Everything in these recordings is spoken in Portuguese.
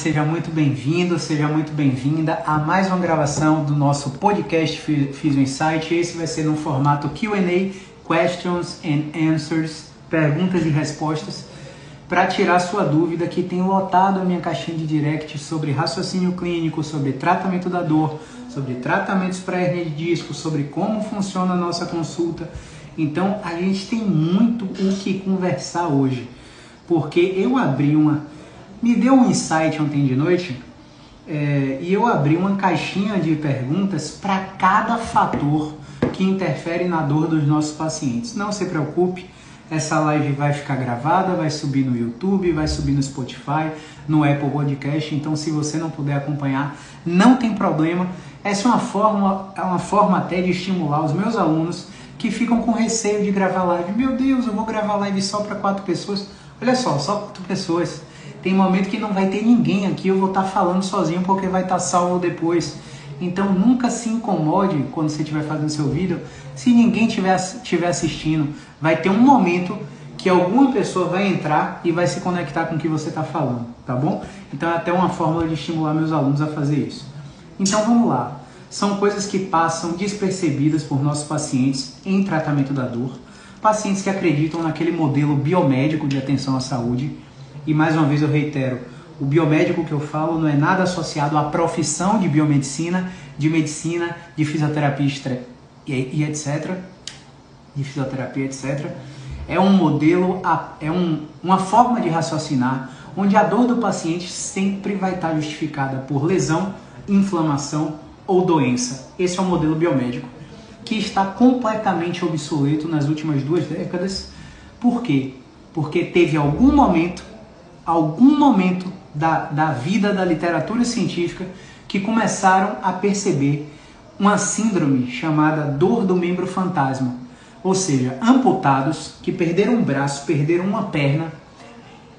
seja muito bem-vindo, seja muito bem-vinda a mais uma gravação do nosso podcast Physio Insight. Esse vai ser no formato Q&A, Questions and Answers, perguntas e respostas, para tirar sua dúvida que tem lotado a minha caixinha de direct sobre raciocínio clínico, sobre tratamento da dor, sobre tratamentos para hernia de disco, sobre como funciona a nossa consulta. Então, a gente tem muito o que conversar hoje, porque eu abri uma me deu um insight ontem de noite é, e eu abri uma caixinha de perguntas para cada fator que interfere na dor dos nossos pacientes. Não se preocupe, essa live vai ficar gravada, vai subir no YouTube, vai subir no Spotify, no Apple Podcast. Então, se você não puder acompanhar, não tem problema. Essa é uma forma, é uma forma até de estimular os meus alunos que ficam com receio de gravar live. Meu Deus, eu vou gravar live só para quatro pessoas. Olha só, só quatro pessoas. Tem momento que não vai ter ninguém aqui, eu vou estar falando sozinho porque vai estar salvo depois. Então nunca se incomode quando você estiver fazendo seu vídeo se ninguém estiver tiver assistindo. Vai ter um momento que alguma pessoa vai entrar e vai se conectar com o que você está falando, tá bom? Então é até uma forma de estimular meus alunos a fazer isso. Então vamos lá. São coisas que passam despercebidas por nossos pacientes em tratamento da dor. Pacientes que acreditam naquele modelo biomédico de atenção à saúde e mais uma vez eu reitero, o biomédico que eu falo não é nada associado à profissão de biomedicina, de medicina, de fisioterapia e, e etc. De fisioterapia, etc. É um modelo, é um, uma forma de raciocinar onde a dor do paciente sempre vai estar justificada por lesão, inflamação ou doença. Esse é o modelo biomédico que está completamente obsoleto nas últimas duas décadas. Por quê? Porque teve algum momento algum momento da, da vida da literatura científica que começaram a perceber uma síndrome chamada dor do membro fantasma, ou seja, amputados que perderam um braço, perderam uma perna,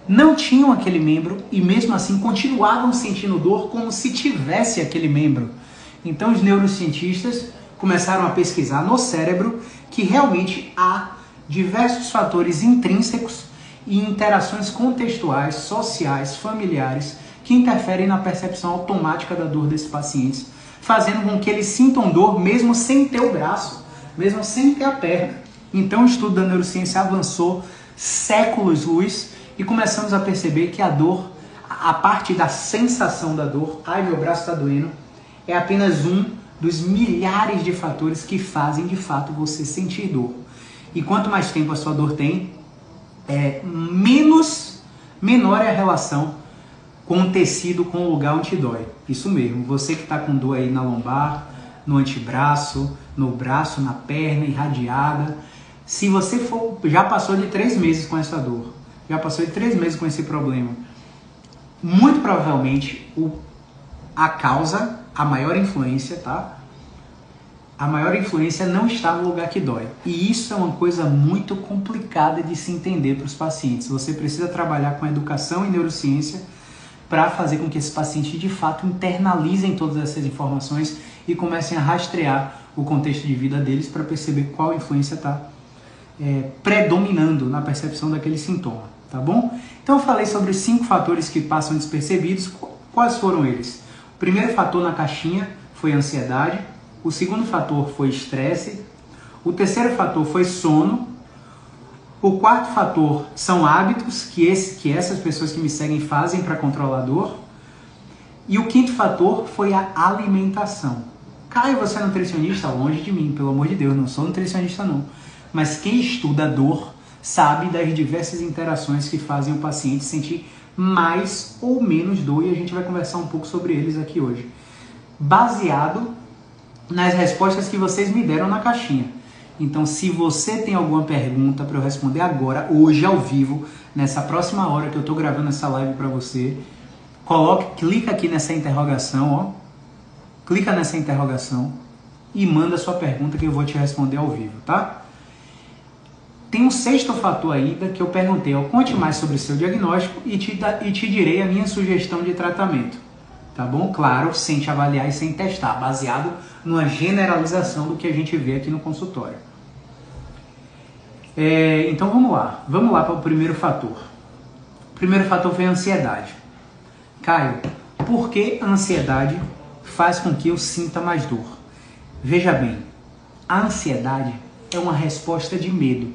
não tinham aquele membro e mesmo assim continuavam sentindo dor como se tivesse aquele membro. Então os neurocientistas começaram a pesquisar no cérebro que realmente há diversos fatores intrínsecos e interações contextuais, sociais, familiares que interferem na percepção automática da dor desses pacientes, fazendo com que eles sintam dor mesmo sem ter o braço, mesmo sem ter a perna. Então o estudo da neurociência avançou séculos-luz e começamos a perceber que a dor, a parte da sensação da dor, ai meu braço está doendo, é apenas um dos milhares de fatores que fazem de fato você sentir dor. E quanto mais tempo a sua dor tem, é, menos menor é a relação com o tecido, com o lugar onde dói. Isso mesmo, você que está com dor aí na lombar, no antebraço, no braço, na perna, irradiada. Se você for, já passou de três meses com essa dor, já passou de três meses com esse problema, muito provavelmente o, a causa, a maior influência, tá? A maior influência não está no lugar que dói. E isso é uma coisa muito complicada de se entender para os pacientes. Você precisa trabalhar com educação e neurociência para fazer com que esses pacientes de fato internalizem todas essas informações e comecem a rastrear o contexto de vida deles para perceber qual influência está é, predominando na percepção daquele sintoma, tá bom? Então eu falei sobre cinco fatores que passam despercebidos. Quais foram eles? O primeiro fator na caixinha foi a ansiedade. O segundo fator foi estresse. O terceiro fator foi sono. O quarto fator são hábitos que, esse, que essas pessoas que me seguem fazem para controlar a dor. E o quinto fator foi a alimentação. Caio, você é nutricionista? Longe de mim, pelo amor de Deus, não sou nutricionista não. Mas quem estuda dor sabe das diversas interações que fazem o paciente sentir mais ou menos dor e a gente vai conversar um pouco sobre eles aqui hoje. Baseado nas respostas que vocês me deram na caixinha. Então, se você tem alguma pergunta para eu responder agora, hoje ao vivo, nessa próxima hora que eu estou gravando essa live para você, coloque, clica aqui nessa interrogação, ó. Clica nessa interrogação e manda sua pergunta que eu vou te responder ao vivo, tá? Tem um sexto fator ainda que eu perguntei, ó, conte mais sobre seu diagnóstico e te, e te direi a minha sugestão de tratamento. Tá bom? Claro, sem te avaliar e sem testar, baseado numa generalização do que a gente vê aqui no consultório. É, então vamos lá, vamos lá para o primeiro fator. O primeiro fator foi a ansiedade. Caio, por que a ansiedade faz com que eu sinta mais dor? Veja bem, a ansiedade é uma resposta de medo.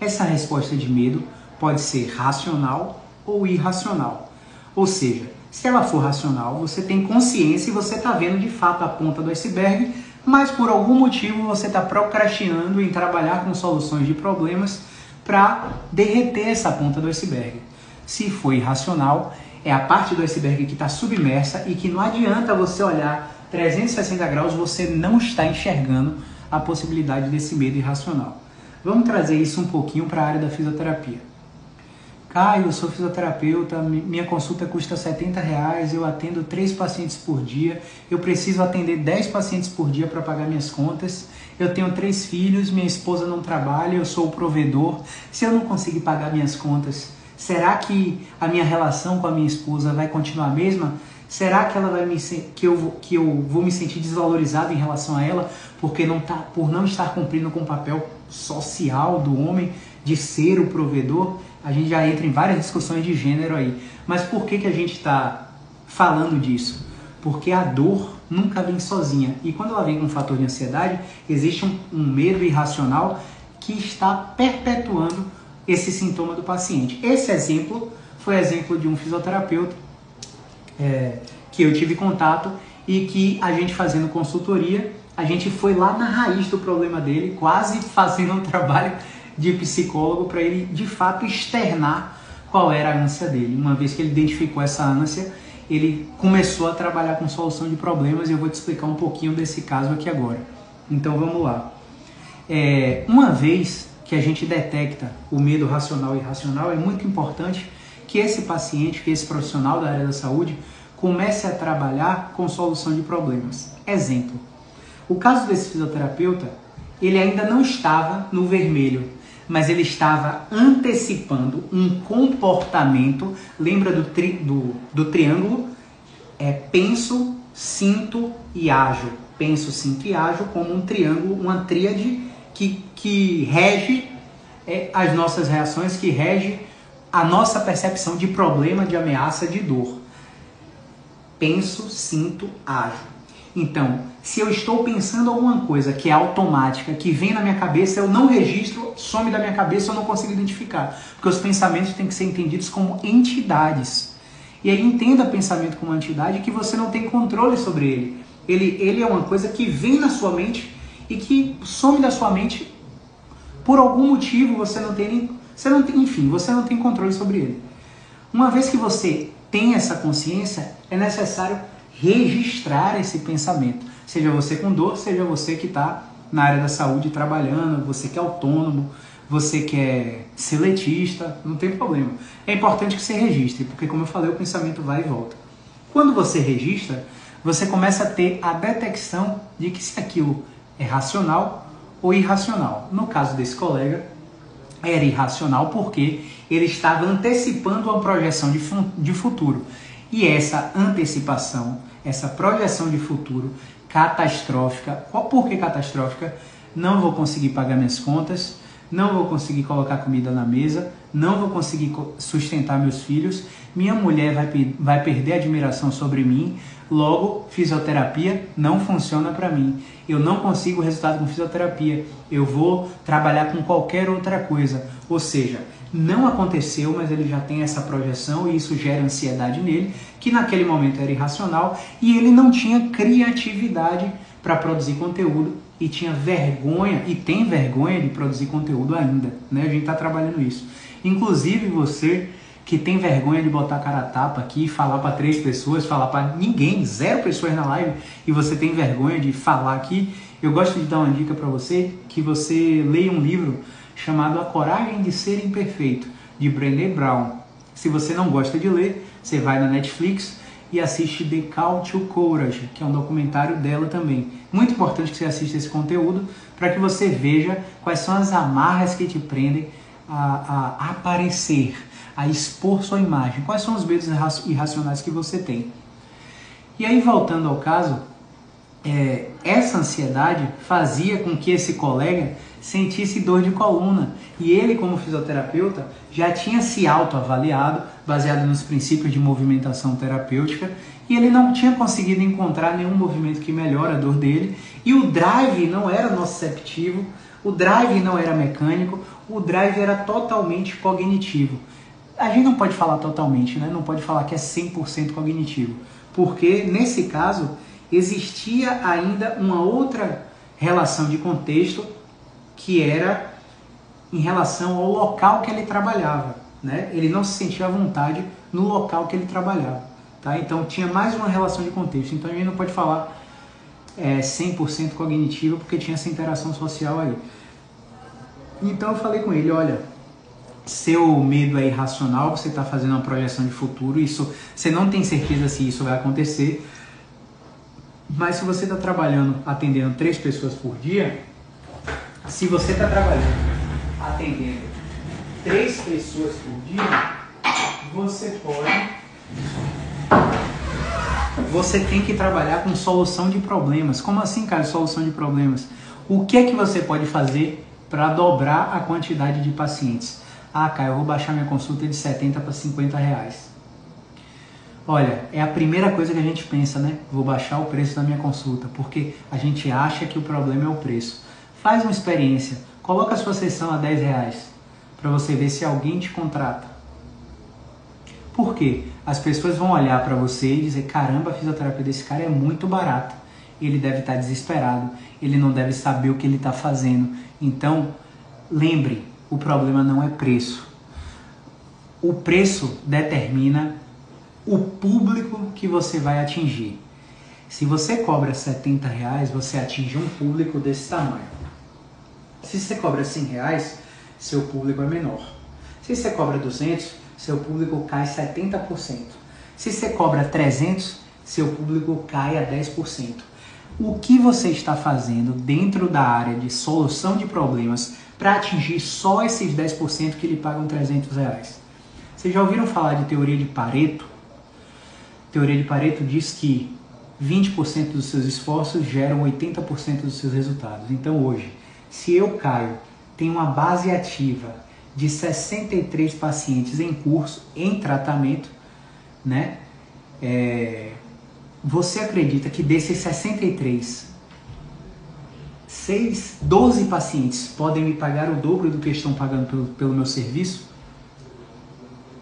Essa resposta de medo pode ser racional ou irracional. Ou seja, se ela for racional, você tem consciência e você está vendo de fato a ponta do iceberg, mas por algum motivo você está procrastinando em trabalhar com soluções de problemas para derreter essa ponta do iceberg. Se for irracional, é a parte do iceberg que está submersa e que não adianta você olhar 360 graus você não está enxergando a possibilidade desse medo irracional. Vamos trazer isso um pouquinho para a área da fisioterapia. Caio, eu sou fisioterapeuta, minha consulta custa 70 reais, eu atendo 3 pacientes por dia, eu preciso atender 10 pacientes por dia para pagar minhas contas, eu tenho três filhos, minha esposa não trabalha, eu sou o provedor. Se eu não conseguir pagar minhas contas, será que a minha relação com a minha esposa vai continuar a mesma? Será que ela vai me que eu que eu vou me sentir desvalorizado em relação a ela porque não tá por não estar cumprindo com o papel social do homem de ser o provedor? A gente já entra em várias discussões de gênero aí. Mas por que que a gente está falando disso? Porque a dor nunca vem sozinha e quando ela vem com um fator de ansiedade existe um, um medo irracional que está perpetuando esse sintoma do paciente. Esse exemplo foi exemplo de um fisioterapeuta é, que eu tive contato e que a gente fazendo consultoria, a gente foi lá na raiz do problema dele, quase fazendo um trabalho de psicólogo para ele de fato externar qual era a ânsia dele. Uma vez que ele identificou essa ânsia, ele começou a trabalhar com solução de problemas e eu vou te explicar um pouquinho desse caso aqui agora. Então vamos lá. É, uma vez que a gente detecta o medo racional e irracional, é muito importante que esse paciente, que esse profissional da área da saúde comece a trabalhar com solução de problemas. Exemplo: o caso desse fisioterapeuta, ele ainda não estava no vermelho, mas ele estava antecipando um comportamento. Lembra do, tri, do, do triângulo? É penso, sinto e ajo. Penso, sinto e ajo como um triângulo, uma tríade que, que rege é, as nossas reações, que rege a nossa percepção de problema, de ameaça, de dor. Penso, sinto, ajo. Então, se eu estou pensando alguma coisa que é automática, que vem na minha cabeça, eu não registro, some da minha cabeça, eu não consigo identificar. Porque os pensamentos têm que ser entendidos como entidades. E aí entenda pensamento como uma entidade que você não tem controle sobre ele. Ele, ele é uma coisa que vem na sua mente e que some da sua mente por algum motivo você não tem nem você não tem, enfim, você não tem controle sobre ele. Uma vez que você tem essa consciência, é necessário registrar esse pensamento. Seja você com dor, seja você que está na área da saúde trabalhando, você que é autônomo, você que é seletista, não tem problema. É importante que você registre, porque como eu falei, o pensamento vai e volta. Quando você registra, você começa a ter a detecção de que se aquilo é racional ou irracional. No caso desse colega, era irracional porque ele estava antecipando uma projeção de, de futuro. E essa antecipação, essa projeção de futuro catastrófica, qual por que catastrófica? Não vou conseguir pagar minhas contas, não vou conseguir colocar comida na mesa, não vou conseguir sustentar meus filhos, minha mulher vai, vai perder admiração sobre mim, logo fisioterapia não funciona para mim. Eu não consigo resultado com fisioterapia, eu vou trabalhar com qualquer outra coisa. Ou seja, não aconteceu, mas ele já tem essa projeção e isso gera ansiedade nele, que naquele momento era irracional e ele não tinha criatividade para produzir conteúdo e tinha vergonha e tem vergonha de produzir conteúdo ainda, né? A gente está trabalhando isso. Inclusive você que tem vergonha de botar cara a tapa aqui, falar para três pessoas, falar para ninguém, zero pessoas na live, e você tem vergonha de falar aqui, eu gosto de dar uma dica para você, que você leia um livro chamado A Coragem de Ser Imperfeito, de Brené Brown. Se você não gosta de ler, você vai na Netflix e assiste The Call to Courage, que é um documentário dela também. Muito importante que você assista esse conteúdo para que você veja quais são as amarras que te prendem a, a aparecer, a expor sua imagem, quais são os medos irracionais que você tem. E aí, voltando ao caso, é, essa ansiedade fazia com que esse colega sentisse dor de coluna. E ele, como fisioterapeuta, já tinha se autoavaliado, baseado nos princípios de movimentação terapêutica, e ele não tinha conseguido encontrar nenhum movimento que melhora a dor dele. E o drive não era nociceptivo, o drive não era mecânico, o drive era totalmente cognitivo. A gente não pode falar totalmente, né? não pode falar que é 100% cognitivo, porque nesse caso existia ainda uma outra relação de contexto que era em relação ao local que ele trabalhava. Né? Ele não se sentia à vontade no local que ele trabalhava. Tá? Então tinha mais uma relação de contexto. Então a gente não pode falar é, 100% cognitiva porque tinha essa interação social aí. Então eu falei com ele, olha, seu medo é irracional, você está fazendo uma projeção de futuro, isso você não tem certeza se isso vai acontecer, mas se você está trabalhando atendendo três pessoas por dia, se você está trabalhando atendendo três pessoas por dia, você pode. Você tem que trabalhar com solução de problemas. Como assim, cara, solução de problemas? O que é que você pode fazer para dobrar a quantidade de pacientes? Ah, cara, eu vou baixar minha consulta de 70 para 50 reais. Olha, é a primeira coisa que a gente pensa, né? Vou baixar o preço da minha consulta, porque a gente acha que o problema é o preço. Faz uma experiência, coloca a sua sessão a 10 reais para você ver se alguém te contrata. Por quê? As pessoas vão olhar para você e dizer: caramba, a fisioterapia desse cara é muito barata. Ele deve estar tá desesperado, ele não deve saber o que ele está fazendo. Então, lembre: o problema não é preço. O preço determina o público que você vai atingir. Se você cobra 70 reais, você atinge um público desse tamanho. Se você cobra 100 reais, seu público é menor. Se você cobra 200, seu público cai 70%. Se você cobra 300, seu público cai a 10%. O que você está fazendo dentro da área de solução de problemas para atingir só esses 10% que lhe pagam 300 reais? Vocês já ouviram falar de teoria de Pareto? Teoria de Pareto diz que 20% dos seus esforços geram 80% dos seus resultados. Então hoje, se eu caio, tenho uma base ativa de 63 pacientes em curso, em tratamento, né? É, você acredita que desses 63, 6, 12 pacientes podem me pagar o dobro do que estão pagando pelo, pelo meu serviço?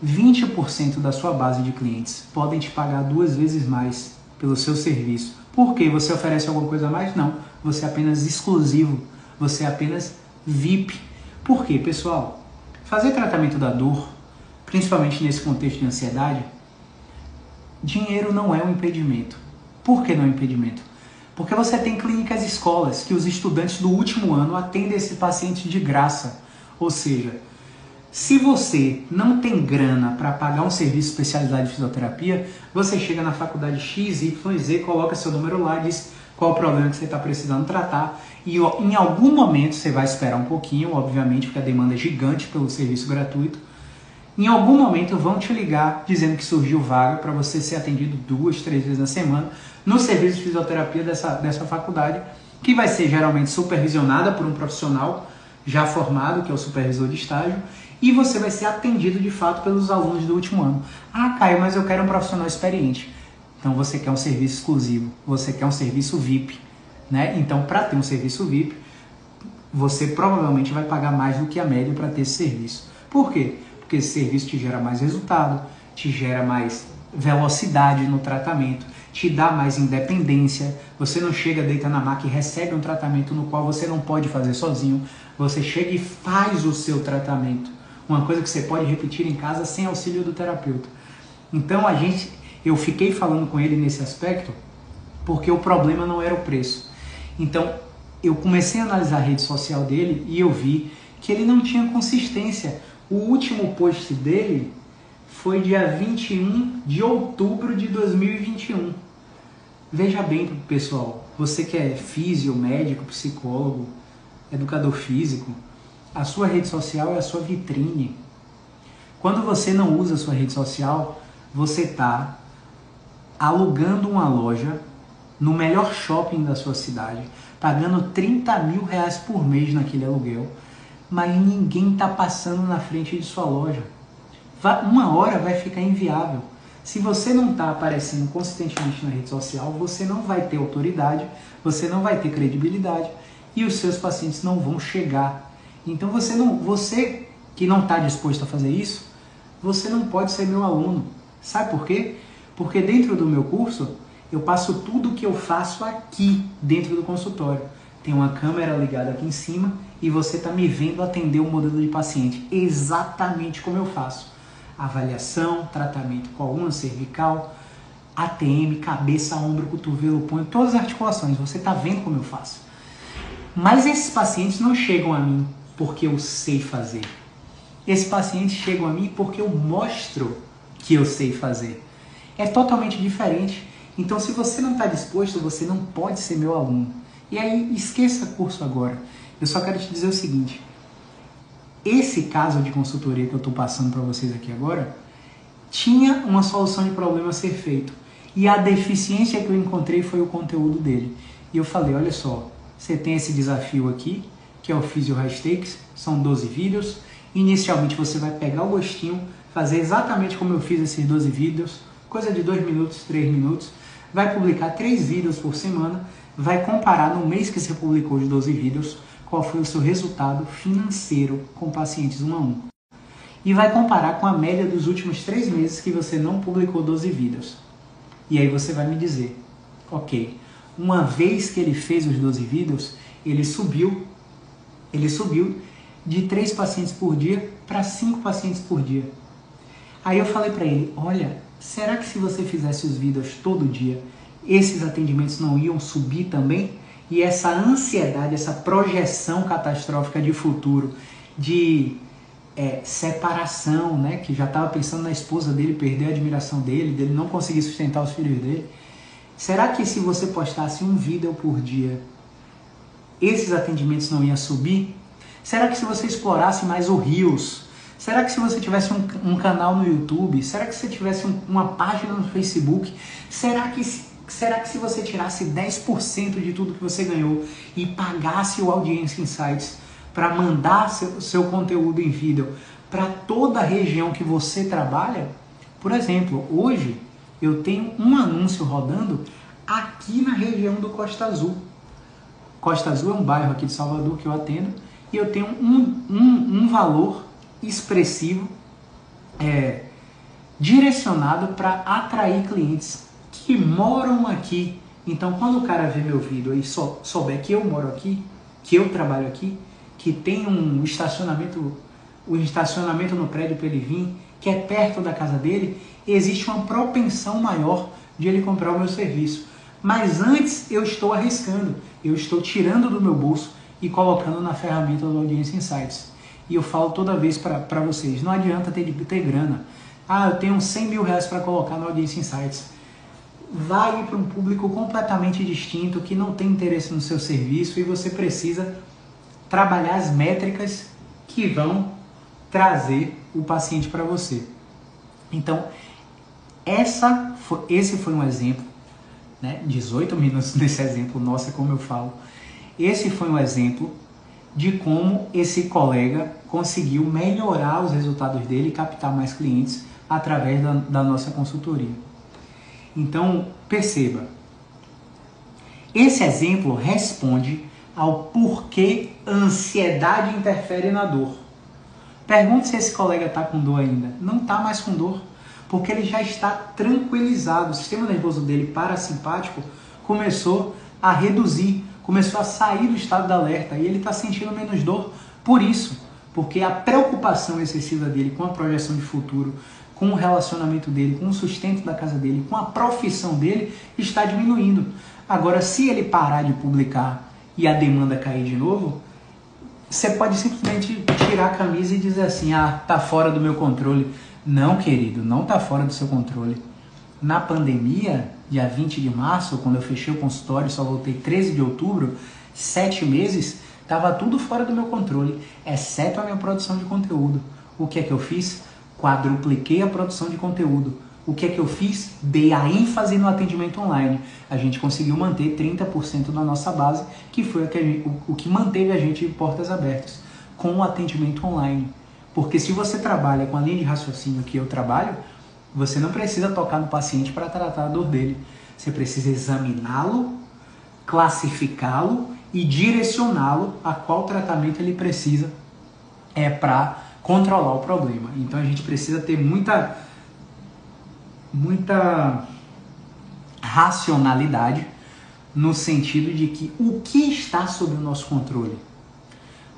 20% da sua base de clientes podem te pagar duas vezes mais pelo seu serviço. Por quê? Você oferece alguma coisa a mais? Não. Você é apenas exclusivo. Você é apenas VIP. Por quê, pessoal? Fazer tratamento da dor, principalmente nesse contexto de ansiedade, dinheiro não é um impedimento. Por que não é um impedimento? Porque você tem clínicas escolas que os estudantes do último ano atendem esse paciente de graça. Ou seja, se você não tem grana para pagar um serviço especializado de fisioterapia, você chega na faculdade X, Y, Z, coloca seu número lá, diz qual o problema que você está precisando tratar e em algum momento você vai esperar um pouquinho, obviamente, porque a demanda é gigante pelo serviço gratuito. Em algum momento vão te ligar dizendo que surgiu vaga para você ser atendido duas, três vezes na semana no serviço de fisioterapia dessa, dessa faculdade, que vai ser geralmente supervisionada por um profissional já formado, que é o supervisor de estágio, e você vai ser atendido de fato pelos alunos do último ano. Ah, Caio, mas eu quero um profissional experiente. Então você quer um serviço exclusivo, você quer um serviço VIP, né? Então para ter um serviço VIP, você provavelmente vai pagar mais do que a média para ter esse serviço. Por quê? Porque esse serviço te gera mais resultado, te gera mais velocidade no tratamento, te dá mais independência. Você não chega, deita na maca e recebe um tratamento no qual você não pode fazer sozinho. Você chega e faz o seu tratamento uma coisa que você pode repetir em casa sem auxílio do terapeuta. Então a gente, eu fiquei falando com ele nesse aspecto porque o problema não era o preço. Então eu comecei a analisar a rede social dele e eu vi que ele não tinha consistência. O último post dele foi dia 21 de outubro de 2021. Veja bem, pessoal, você que é físico, médico, psicólogo, educador físico, a sua rede social é a sua vitrine. Quando você não usa a sua rede social, você está alugando uma loja no melhor shopping da sua cidade, pagando 30 mil reais por mês naquele aluguel, mas ninguém está passando na frente de sua loja. Uma hora vai ficar inviável. Se você não está aparecendo consistentemente na rede social, você não vai ter autoridade, você não vai ter credibilidade e os seus pacientes não vão chegar. Então você não, você que não está disposto a fazer isso, você não pode ser meu aluno. Sabe por quê? Porque dentro do meu curso eu passo tudo o que eu faço aqui dentro do consultório. Tem uma câmera ligada aqui em cima e você está me vendo atender o um modelo de paciente exatamente como eu faço. Avaliação, tratamento coluna cervical, ATM, cabeça, ombro, cotovelo, punho, todas as articulações. Você está vendo como eu faço. Mas esses pacientes não chegam a mim porque eu sei fazer. Esses pacientes chegam a mim porque eu mostro que eu sei fazer. É totalmente diferente. Então, se você não está disposto, você não pode ser meu aluno. E aí, esqueça curso agora. Eu só quero te dizer o seguinte: esse caso de consultoria que eu estou passando para vocês aqui agora tinha uma solução de problema a ser feito. E a deficiência que eu encontrei foi o conteúdo dele. E eu falei: olha só, você tem esse desafio aqui, que é o Physio High Stakes, são 12 vídeos. Inicialmente você vai pegar o gostinho, fazer exatamente como eu fiz esses 12 vídeos, coisa de 2 minutos, 3 minutos vai publicar três vídeos por semana, vai comparar no mês que você publicou os 12 vídeos qual foi o seu resultado financeiro com pacientes um a um. E vai comparar com a média dos últimos três meses que você não publicou 12 vídeos. E aí você vai me dizer, ok, uma vez que ele fez os 12 vídeos, ele subiu, ele subiu de três pacientes por dia para cinco pacientes por dia. Aí eu falei para ele, olha, será que se você fizesse os vídeos todo dia, esses atendimentos não iam subir também? E essa ansiedade, essa projeção catastrófica de futuro, de é, separação, né? Que já estava pensando na esposa dele, perder a admiração dele, dele não conseguir sustentar os filhos dele. Será que se você postasse um vídeo por dia, esses atendimentos não iam subir? Será que se você explorasse mais o Rios, Será que se você tivesse um, um canal no YouTube, será que se você tivesse um, uma página no Facebook, será que, será que se você tirasse 10% de tudo que você ganhou e pagasse o Audience Insights para mandar seu, seu conteúdo em vídeo para toda a região que você trabalha? Por exemplo, hoje eu tenho um anúncio rodando aqui na região do Costa Azul. Costa Azul é um bairro aqui de Salvador que eu atendo e eu tenho um, um, um valor expressivo, é, direcionado para atrair clientes que moram aqui. Então, quando o cara vê meu vídeo e só souber que eu moro aqui, que eu trabalho aqui, que tem um estacionamento, o um estacionamento no prédio para ele vir, que é perto da casa dele, existe uma propensão maior de ele comprar o meu serviço. Mas antes eu estou arriscando, eu estou tirando do meu bolso e colocando na ferramenta do Audiência Insights. E eu falo toda vez para vocês, não adianta ter, ter grana. Ah, eu tenho 100 mil reais para colocar no Audiência Insights. Vai para um público completamente distinto, que não tem interesse no seu serviço e você precisa trabalhar as métricas que vão trazer o paciente para você. Então, essa foi, esse foi um exemplo, né? 18 minutos nesse exemplo, nossa, como eu falo. Esse foi um exemplo de como esse colega conseguiu melhorar os resultados dele e captar mais clientes através da, da nossa consultoria. Então, perceba, esse exemplo responde ao porquê ansiedade interfere na dor. Pergunte se esse colega está com dor ainda. Não está mais com dor, porque ele já está tranquilizado. O sistema nervoso dele parasimpático começou a reduzir começou a sair do estado de alerta e ele está sentindo menos dor por isso, porque a preocupação excessiva dele com a projeção de futuro, com o relacionamento dele, com o sustento da casa dele, com a profissão dele, está diminuindo. Agora, se ele parar de publicar e a demanda cair de novo, você pode simplesmente tirar a camisa e dizer assim: ah, tá fora do meu controle, Não, querido, não está fora do seu controle. Na pandemia, dia 20 de março, quando eu fechei o consultório, só voltei 13 de outubro, sete meses, estava tudo fora do meu controle, exceto a minha produção de conteúdo. O que é que eu fiz? Quadrupliquei a produção de conteúdo. O que é que eu fiz? Dei a ênfase no atendimento online. A gente conseguiu manter 30% da nossa base, que foi o que manteve a gente de portas abertas, com o atendimento online. Porque se você trabalha com a linha de raciocínio que eu trabalho, você não precisa tocar no paciente para tratar a dor dele. Você precisa examiná-lo, classificá-lo e direcioná-lo a qual tratamento ele precisa é para controlar o problema. Então a gente precisa ter muita muita racionalidade no sentido de que o que está sob o nosso controle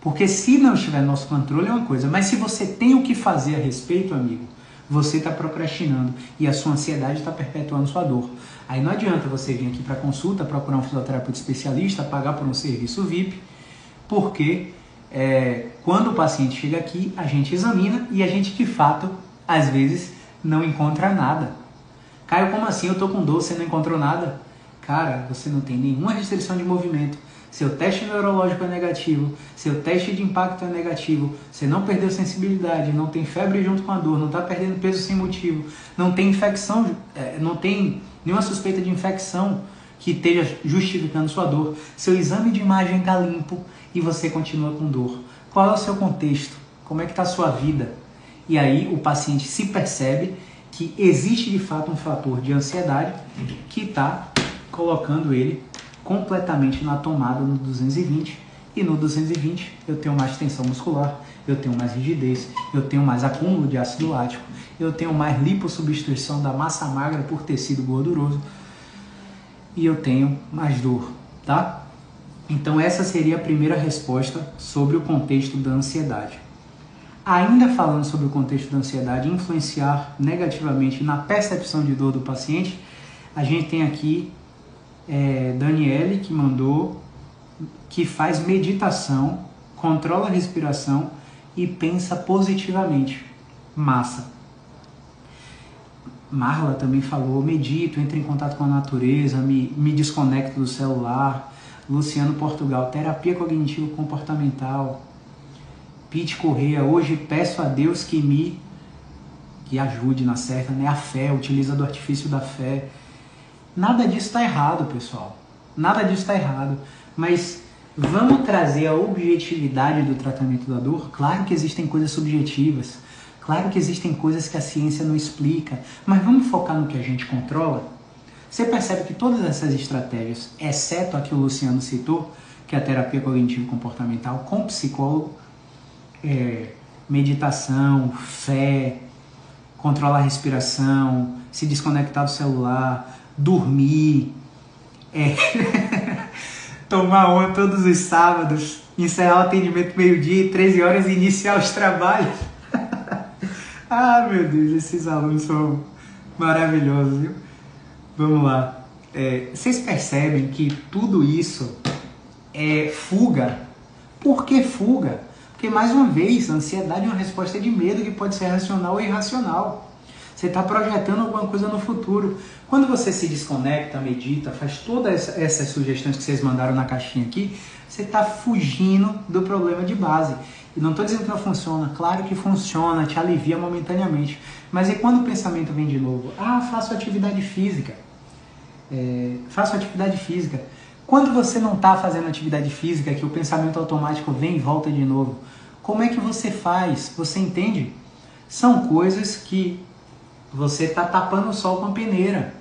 porque se não estiver no nosso controle é uma coisa, mas se você tem o que fazer a respeito, amigo, você está procrastinando e a sua ansiedade está perpetuando sua dor. Aí não adianta você vir aqui para consulta, procurar um fisioterapeuta especialista, pagar por um serviço VIP, porque é, quando o paciente chega aqui, a gente examina e a gente de fato, às vezes, não encontra nada. Caio, como assim? Eu tô com dor, você não encontrou nada? Cara, você não tem nenhuma restrição de movimento seu teste neurológico é negativo, seu teste de impacto é negativo, você não perdeu sensibilidade, não tem febre junto com a dor, não está perdendo peso sem motivo, não tem infecção, é, não tem nenhuma suspeita de infecção que esteja justificando sua dor, seu exame de imagem está limpo e você continua com dor. Qual é o seu contexto? Como é que está a sua vida? E aí o paciente se percebe que existe de fato um fator de ansiedade que está colocando ele completamente na tomada no 220 e no 220 eu tenho mais tensão muscular, eu tenho mais rigidez, eu tenho mais acúmulo de ácido lático, eu tenho mais lipossubstituição da massa magra por tecido gorduroso e eu tenho mais dor, tá? Então essa seria a primeira resposta sobre o contexto da ansiedade. Ainda falando sobre o contexto da ansiedade influenciar negativamente na percepção de dor do paciente, a gente tem aqui é, Daniele que mandou, que faz meditação, controla a respiração e pensa positivamente. Massa. Marla também falou, medito, entro em contato com a natureza, me, me desconecto do celular. Luciano Portugal, terapia cognitivo comportamental. Pete Correia, hoje peço a Deus que me que ajude na certa, né? A fé, utiliza do artifício da fé. Nada disso está errado, pessoal. Nada disso está errado. Mas vamos trazer a objetividade do tratamento da dor? Claro que existem coisas subjetivas. Claro que existem coisas que a ciência não explica. Mas vamos focar no que a gente controla? Você percebe que todas essas estratégias, exceto a que o Luciano citou, que é a terapia cognitivo-comportamental com psicólogo, é, meditação, fé, controlar a respiração, se desconectar do celular, dormir, é, tomar uma todos os sábados, encerrar o atendimento meio-dia e 13 horas e iniciar os trabalhos. ah, meu Deus, esses alunos são maravilhosos, viu? Vamos lá. É, vocês percebem que tudo isso é fuga. Por que fuga? Porque, mais uma vez, a ansiedade é uma resposta de medo que pode ser racional ou irracional. Você está projetando alguma coisa no futuro. Quando você se desconecta, medita, faz todas essas sugestões que vocês mandaram na caixinha aqui, você está fugindo do problema de base. E não estou dizendo que não funciona, claro que funciona, te alivia momentaneamente. Mas e quando o pensamento vem de novo? Ah, faço atividade física. É, faço atividade física. Quando você não está fazendo atividade física, que o pensamento automático vem e volta de novo, como é que você faz? Você entende? São coisas que você está tapando o sol com a peneira.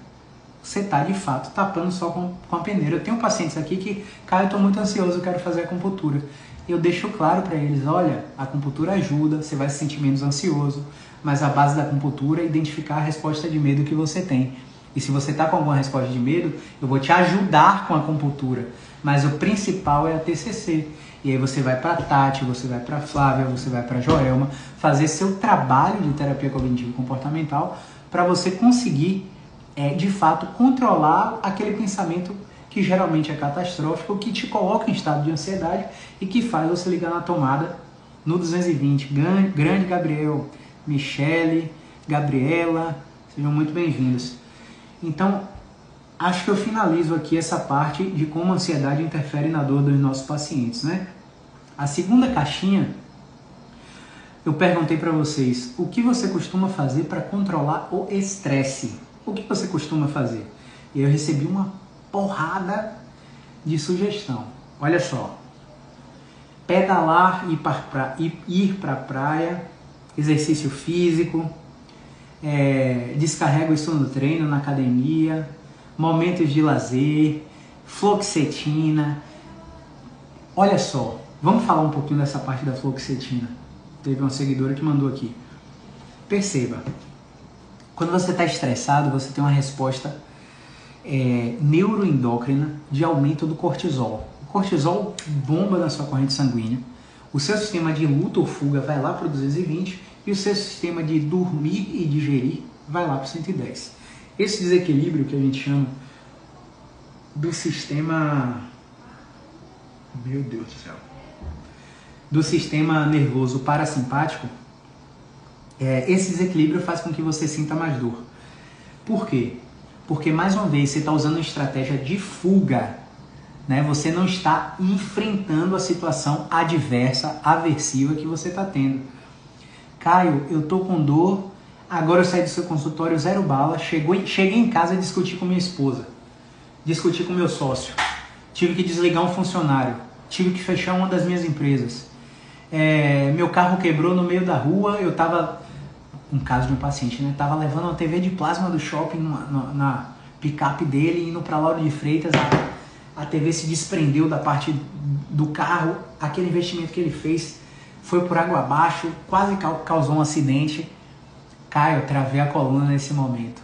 Você está de fato tapando o sol com, com a peneira. Eu tenho pacientes aqui que, cara, eu estou muito ansioso, eu quero fazer acupuntura. Eu deixo claro para eles: olha, a acupuntura ajuda, você vai se sentir menos ansioso, mas a base da acupuntura é identificar a resposta de medo que você tem. E se você está com alguma resposta de medo, eu vou te ajudar com a acupuntura. Mas o principal é a TCC. E aí você vai para Tati, você vai para Flávia, você vai para Joelma, fazer seu trabalho de terapia cognitivo comportamental para você conseguir, é, de fato, controlar aquele pensamento que geralmente é catastrófico, que te coloca em estado de ansiedade e que faz você ligar na tomada no 220. Grande Gabriel, Michele, Gabriela, sejam muito bem-vindos. Então, acho que eu finalizo aqui essa parte de como a ansiedade interfere na dor dos nossos pacientes, né? A segunda caixinha, eu perguntei para vocês, o que você costuma fazer para controlar o estresse? O que você costuma fazer? E eu recebi uma porrada de sugestão. Olha só. Pedalar, para ir para a praia, exercício físico, é, descarrega isso no treino, na academia, momentos de lazer, fluoxetina. Olha só, vamos falar um pouquinho dessa parte da fluoxetina. Teve uma seguidora que mandou aqui. Perceba, quando você está estressado, você tem uma resposta é, neuroendócrina de aumento do cortisol. O cortisol bomba na sua corrente sanguínea, o seu sistema de luta ou fuga vai lá para o 220 e o seu sistema de dormir e digerir vai lá para o 110. Esse desequilíbrio que a gente chama do sistema. Meu Deus do céu. Do sistema nervoso parasimpático, é, esse desequilíbrio faz com que você sinta mais dor. Por quê? Porque, mais uma vez, você está usando uma estratégia de fuga. Né? Você não está enfrentando a situação adversa, aversiva que você está tendo. Caio, eu tô com dor, agora eu saí do seu consultório zero bala, chegou, cheguei em casa e discuti com minha esposa, discuti com meu sócio, tive que desligar um funcionário, tive que fechar uma das minhas empresas. É, meu carro quebrou no meio da rua, eu tava um caso de um paciente, né? Tava levando uma TV de plasma do shopping na, na picape dele, indo para Lauro de Freitas. A, a TV se desprendeu da parte do carro, aquele investimento que ele fez foi por água abaixo, quase causou um acidente. Caio, travei a coluna nesse momento.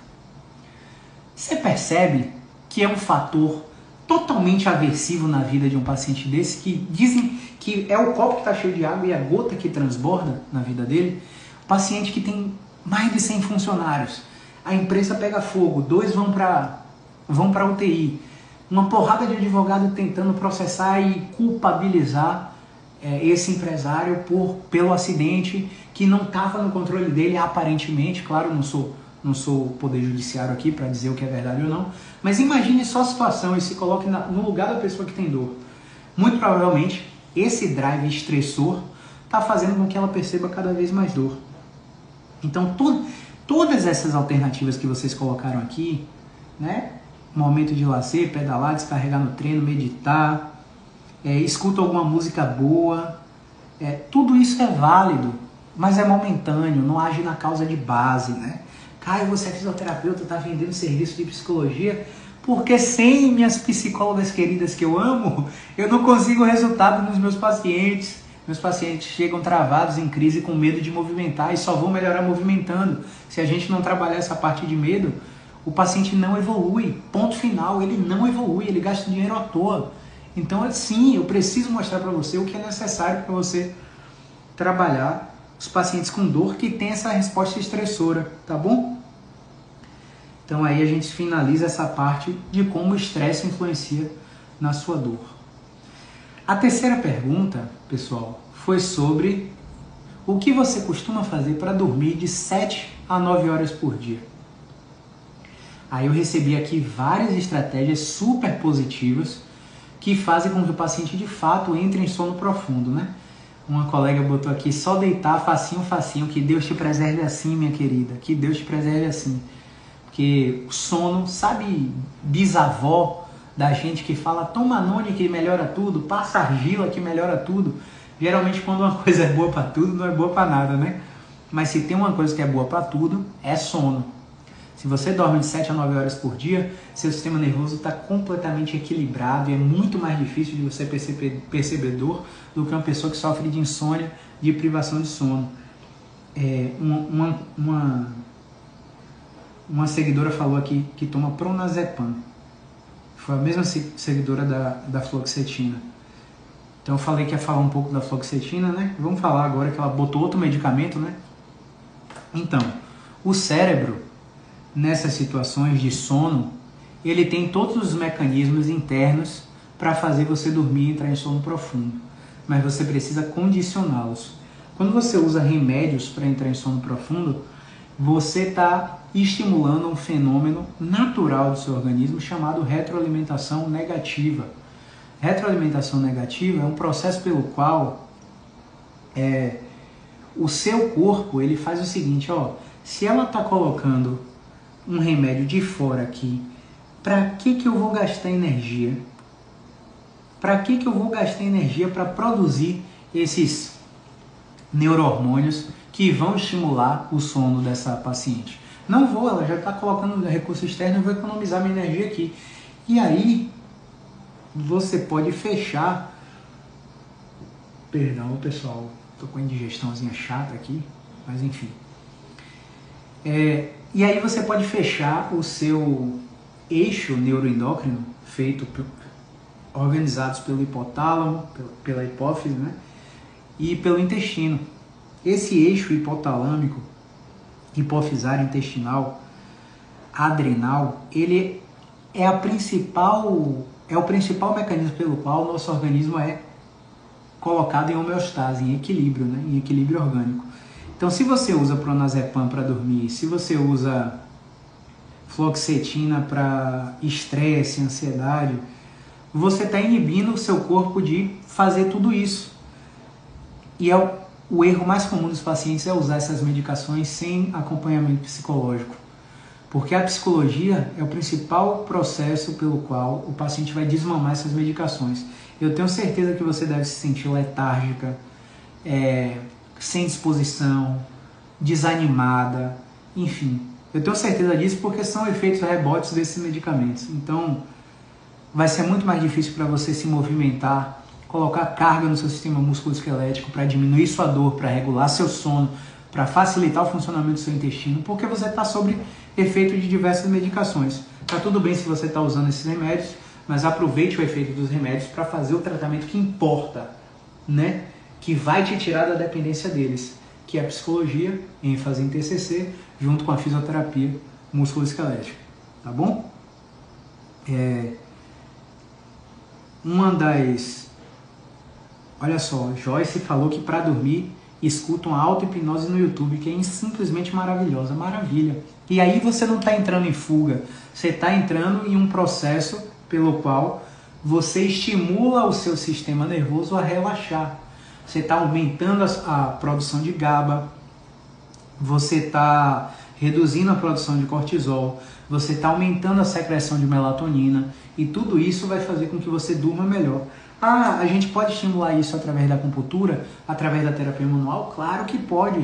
Você percebe que é um fator totalmente aversivo na vida de um paciente desse, que dizem que é o copo que está cheio de água e a gota que transborda na vida dele? Paciente que tem mais de 100 funcionários, a empresa pega fogo, dois vão para vão para UTI, uma porrada de advogado tentando processar e culpabilizar é, esse empresário por pelo acidente que não estava no controle dele aparentemente, claro, não sou não sou poder judiciário aqui para dizer o que é verdade ou não, mas imagine só a situação e se coloque na, no lugar da pessoa que tem dor. Muito provavelmente esse drive estressor está fazendo com que ela perceba cada vez mais dor. Então, to todas essas alternativas que vocês colocaram aqui, né? Momento de lazer, pedalar, descarregar no treino, meditar, é, escuta alguma música boa, é, tudo isso é válido, mas é momentâneo, não age na causa de base, né? Caio, você é fisioterapeuta, está vendendo serviço de psicologia, porque sem minhas psicólogas queridas que eu amo, eu não consigo resultado nos meus pacientes. Meus pacientes chegam travados em crise com medo de movimentar e só vão melhorar movimentando. Se a gente não trabalhar essa parte de medo, o paciente não evolui. Ponto final, ele não evolui, ele gasta dinheiro à toa. Então, sim, eu preciso mostrar para você o que é necessário para você trabalhar os pacientes com dor que tem essa resposta estressora, tá bom? Então aí a gente finaliza essa parte de como o estresse influencia na sua dor. A terceira pergunta, pessoal, foi sobre o que você costuma fazer para dormir de 7 a 9 horas por dia. Aí eu recebi aqui várias estratégias super positivas que fazem com que o paciente de fato entre em sono profundo, né? Uma colega botou aqui, só deitar facinho, facinho, que Deus te preserve assim, minha querida, que Deus te preserve assim. Porque o sono, sabe, bisavó, da gente que fala toma none que melhora tudo, passa argila que melhora tudo. Geralmente quando uma coisa é boa para tudo, não é boa para nada, né? Mas se tem uma coisa que é boa para tudo, é sono. Se você dorme de 7 a 9 horas por dia, seu sistema nervoso está completamente equilibrado e é muito mais difícil de você perceber, perceber dor do que uma pessoa que sofre de insônia, de privação de sono. É, uma, uma, uma, seguidora falou aqui que toma pronazepam foi a mesma seguidora da, da fluoxetina. Então eu falei que ia falar um pouco da fluoxetina, né? Vamos falar agora que ela botou outro medicamento, né? Então, o cérebro, nessas situações de sono, ele tem todos os mecanismos internos para fazer você dormir e entrar em sono profundo. Mas você precisa condicioná-los. Quando você usa remédios para entrar em sono profundo, você está estimulando um fenômeno natural do seu organismo chamado retroalimentação negativa. Retroalimentação negativa é um processo pelo qual é, o seu corpo ele faz o seguinte, ó, se ela está colocando um remédio de fora aqui, para que que eu vou gastar energia? Para que que eu vou gastar energia para produzir esses neurohormônios que vão estimular o sono dessa paciente? Não vou, ela já está colocando recurso externo, eu vou economizar minha energia aqui. E aí você pode fechar. Perdão, pessoal, tô com indigestãozinha chata aqui, mas enfim. É, e aí você pode fechar o seu eixo neuroendócrino feito organizados pelo hipotálamo, pela hipófise, né? E pelo intestino. Esse eixo hipotalâmico, hipofisário intestinal, adrenal, ele é a principal é o principal mecanismo pelo qual o nosso organismo é colocado em homeostase, em equilíbrio, né? em equilíbrio orgânico. Então, se você usa pronazepam para dormir, se você usa fluoxetina para estresse, ansiedade, você está inibindo o seu corpo de fazer tudo isso. E é o, o erro mais comum dos pacientes é usar essas medicações sem acompanhamento psicológico. Porque a psicologia é o principal processo pelo qual o paciente vai desmamar essas medicações. Eu tenho certeza que você deve se sentir letárgica, é, sem disposição, desanimada, enfim. Eu tenho certeza disso porque são efeitos rebotes desses medicamentos. Então, vai ser muito mais difícil para você se movimentar, colocar carga no seu sistema musculoesquelético para diminuir sua dor, para regular seu sono, para facilitar o funcionamento do seu intestino, porque você está sob efeito de diversas medicações. Tá tudo bem se você está usando esses remédios, mas aproveite o efeito dos remédios para fazer o tratamento que importa, né? Que vai te tirar da dependência deles, que é a psicologia, ênfase em TCC, junto com a fisioterapia musculoesquelética, tá bom? É, uma das. Olha só, Joyce falou que para dormir escutam auto-hipnose no YouTube, que é simplesmente maravilhosa, maravilha. E aí você não está entrando em fuga, você está entrando em um processo pelo qual você estimula o seu sistema nervoso a relaxar. Você está aumentando a, a, produção de GABA, você está reduzindo a produção de cortisol, você está aumentando a secreção de melatonina e tudo isso vai fazer com que você durma melhor. Ah, a gente pode estimular isso através da acupuntura, através da terapia manual? Claro que pode,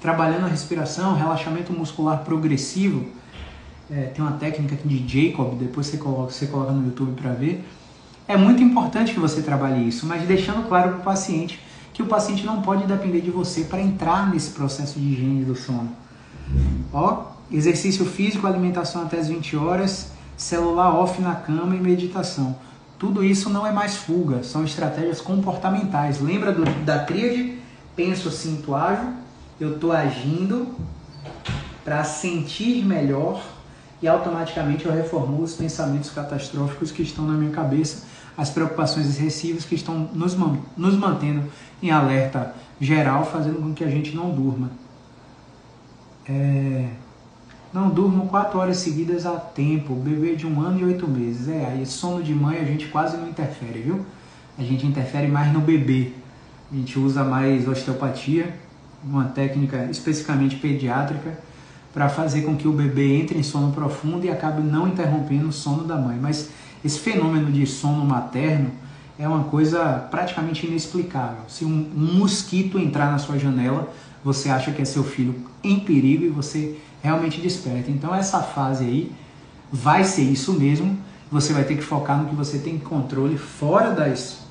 trabalhando a respiração, relaxamento muscular progressivo. É, tem uma técnica de Jacob, depois você coloca, você coloca no YouTube para ver. É muito importante que você trabalhe isso, mas deixando claro para o paciente que o paciente não pode depender de você para entrar nesse processo de higiene do sono. Ó, exercício físico, alimentação até as 20 horas, celular off na cama e meditação. Tudo isso não é mais fuga, são estratégias comportamentais. Lembra do, da tríade? Penso, sinto, ajo. Eu estou agindo para sentir melhor e automaticamente eu reformulo os pensamentos catastróficos que estão na minha cabeça, as preocupações excessivas que estão nos, nos mantendo em alerta geral, fazendo com que a gente não durma. É... Não durmo quatro horas seguidas a tempo, bebê de um ano e oito meses. É, aí sono de mãe a gente quase não interfere, viu? A gente interfere mais no bebê. A gente usa mais osteopatia, uma técnica especificamente pediátrica, para fazer com que o bebê entre em sono profundo e acabe não interrompendo o sono da mãe. Mas esse fenômeno de sono materno é uma coisa praticamente inexplicável. Se um, um mosquito entrar na sua janela, você acha que é seu filho em perigo e você realmente desperta. Então essa fase aí vai ser isso mesmo. Você vai ter que focar no que você tem controle fora das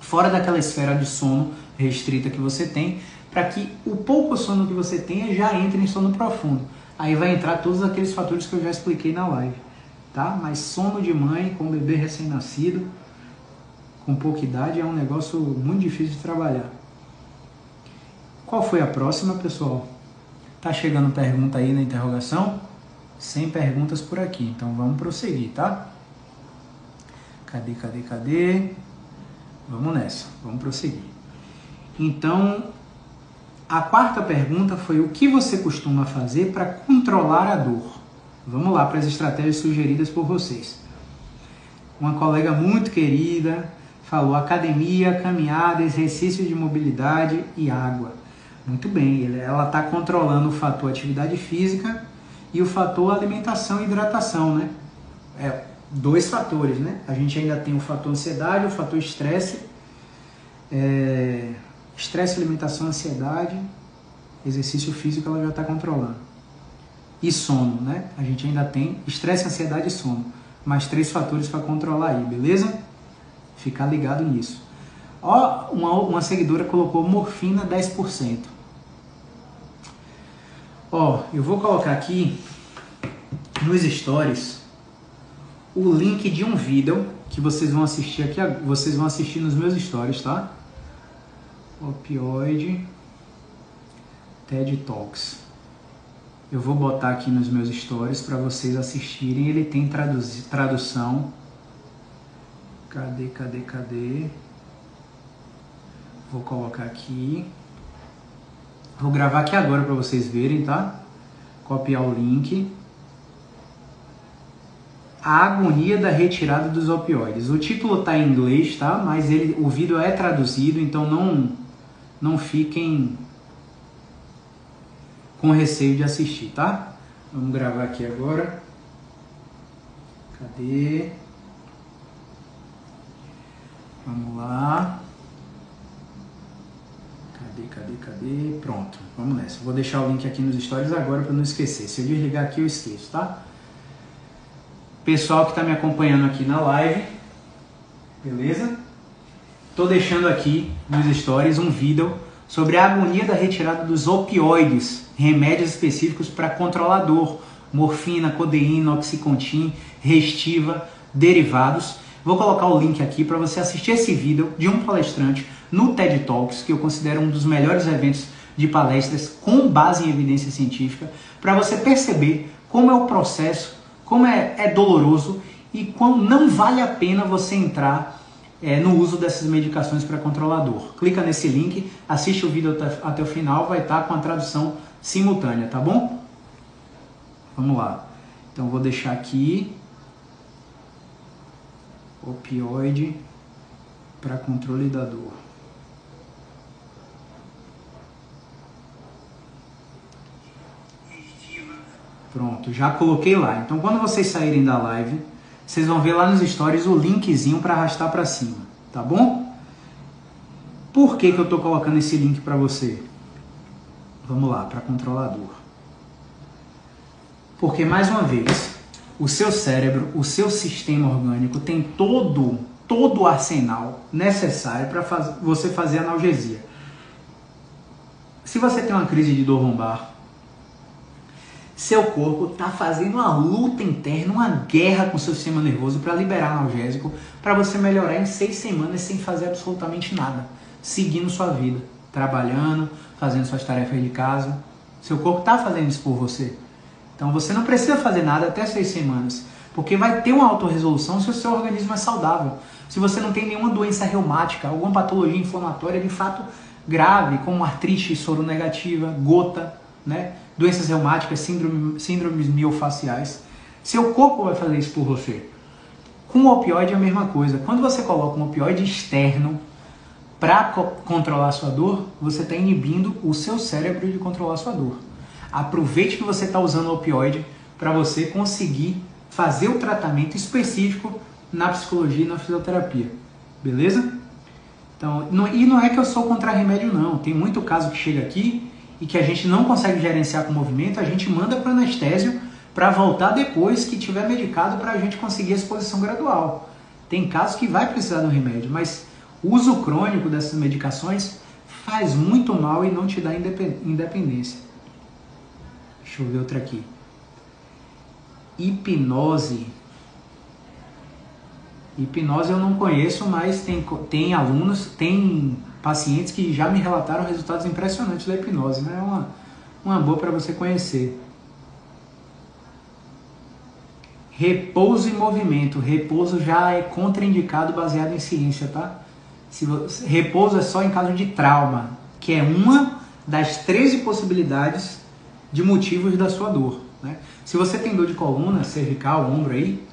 fora daquela esfera de sono restrita que você tem, para que o pouco sono que você tenha já entre em sono profundo. Aí vai entrar todos aqueles fatores que eu já expliquei na live, tá? Mas sono de mãe com bebê recém-nascido, com pouca idade, é um negócio muito difícil de trabalhar. Qual foi a próxima, pessoal? Tá chegando pergunta aí na interrogação? Sem perguntas por aqui, então vamos prosseguir, tá? Cadê, cadê, cadê? Vamos nessa, vamos prosseguir. Então, A quarta pergunta foi o que você costuma fazer para controlar a dor? Vamos lá para as estratégias sugeridas por vocês. Uma colega muito querida falou academia, caminhada, exercício de mobilidade e água. Muito bem, ela está controlando o fator atividade física e o fator alimentação e hidratação, né? É, dois fatores, né? A gente ainda tem o fator ansiedade, o fator estresse, é, estresse, alimentação, ansiedade, exercício físico ela já está controlando. E sono, né? A gente ainda tem estresse, ansiedade e sono. Mais três fatores para controlar aí, beleza? Ficar ligado nisso. Ó, uma, uma seguidora colocou morfina 10%. Ó, eu vou colocar aqui nos stories o link de um vídeo que vocês vão assistir aqui, vocês vão assistir nos meus stories, tá? Opioid TED Talks. Eu vou botar aqui nos meus stories para vocês assistirem. Ele tem tradução. Cadê, cadê, cadê? Vou colocar aqui. Vou gravar aqui agora para vocês verem, tá? Copiar o link a agonia da retirada dos opioides. O título está em inglês, tá? Mas ele, o vídeo é traduzido, então não, não fiquem com receio de assistir, tá? Vamos gravar aqui agora. Cadê? Vamos lá. Cadê, cadê, cadê? Pronto, vamos nessa. Vou deixar o link aqui nos stories agora para não esquecer. Se eu desligar aqui eu esqueço, tá? pessoal que está me acompanhando aqui na live, beleza? Estou deixando aqui nos stories um vídeo sobre a agonia da retirada dos opioides, remédios específicos para controlar dor, morfina, codeína, oxycontin, restiva, derivados. Vou colocar o link aqui para você assistir esse vídeo de um palestrante no TED Talks, que eu considero um dos melhores eventos de palestras com base em evidência científica, para você perceber como é o processo como é, é doloroso e como não vale a pena você entrar é, no uso dessas medicações para controlar dor. Clica nesse link, assiste o vídeo até, até o final, vai estar tá com a tradução simultânea, tá bom? Vamos lá. Então vou deixar aqui opioide para controle da dor. Pronto, já coloquei lá. Então quando vocês saírem da live, vocês vão ver lá nos stories o linkzinho para arrastar para cima, tá bom? Por que, que eu estou colocando esse link para você? Vamos lá, para controlador. Porque mais uma vez, o seu cérebro, o seu sistema orgânico tem todo todo o arsenal necessário para faz, você fazer analgesia. Se você tem uma crise de dor lombar, seu corpo está fazendo uma luta interna, uma guerra com seu sistema nervoso para liberar analgésico, para você melhorar em seis semanas sem fazer absolutamente nada, seguindo sua vida, trabalhando, fazendo suas tarefas de casa. Seu corpo está fazendo isso por você. Então você não precisa fazer nada até seis semanas, porque vai ter uma autorresolução se o seu organismo é saudável. Se você não tem nenhuma doença reumática, alguma patologia inflamatória de fato grave, como artrite soronegativa, gota, né? Doenças reumáticas, síndrome, síndromes miofaciais. Seu corpo vai fazer isso por você. Com o opioide é a mesma coisa. Quando você coloca um opioide externo para co controlar sua dor, você está inibindo o seu cérebro de controlar sua dor. Aproveite que você está usando o opioide para você conseguir fazer o tratamento específico na psicologia e na fisioterapia. Beleza? Então, não, e não é que eu sou contra remédio, não. Tem muito caso que chega aqui e que a gente não consegue gerenciar com o movimento, a gente manda para o anestésio para voltar depois que tiver medicado para a gente conseguir a exposição gradual. Tem casos que vai precisar um remédio, mas o uso crônico dessas medicações faz muito mal e não te dá independência. Deixa eu ver outra aqui. Hipnose. Hipnose eu não conheço, mas tem, tem alunos, tem pacientes que já me relataram resultados impressionantes da hipnose. Né? É uma, uma boa para você conhecer. Repouso e movimento. Repouso já é contraindicado baseado em ciência, tá? Se você, repouso é só em caso de trauma, que é uma das 13 possibilidades de motivos da sua dor. Né? Se você tem dor de coluna, cervical, ombro aí,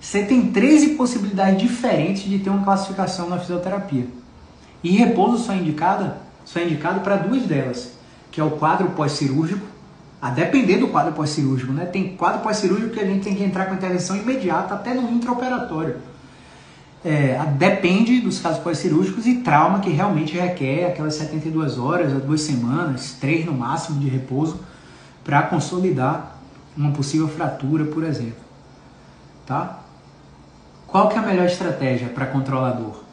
você tem 13 possibilidades diferentes de ter uma classificação na fisioterapia. E repouso só é indicado, só é indicado para duas delas, que é o quadro pós-cirúrgico, a depender do quadro pós-cirúrgico, né? Tem quadro pós-cirúrgico que a gente tem que entrar com intervenção imediata até no intraoperatório. É, depende dos casos pós-cirúrgicos e trauma que realmente requer aquelas 72 horas, duas semanas, três no máximo de repouso para consolidar uma possível fratura, por exemplo. Tá? Qual que é a melhor estratégia para controlar dor?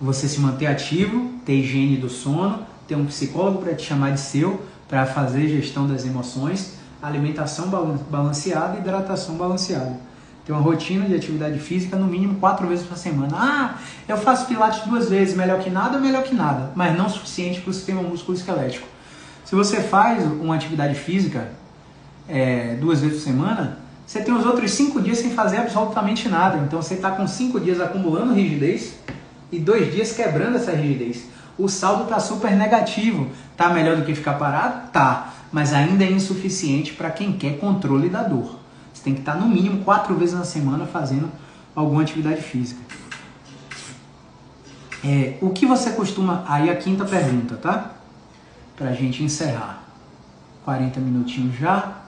Você se manter ativo, ter higiene do sono, ter um psicólogo para te chamar de seu, para fazer gestão das emoções, alimentação balanceada hidratação balanceada. Ter uma rotina de atividade física no mínimo quatro vezes por semana. Ah, eu faço pilates duas vezes, melhor que nada, melhor que nada, mas não suficiente para o sistema músculo esquelético. Se você faz uma atividade física é, duas vezes por semana, você tem os outros cinco dias sem fazer absolutamente nada. Então você está com cinco dias acumulando rigidez e dois dias quebrando essa rigidez. O saldo está super negativo. Tá melhor do que ficar parado? Tá. Mas ainda é insuficiente para quem quer controle da dor. Você tem que estar tá, no mínimo quatro vezes na semana fazendo alguma atividade física. É, o que você costuma. Aí a quinta pergunta, tá? Para a gente encerrar. 40 minutinhos já.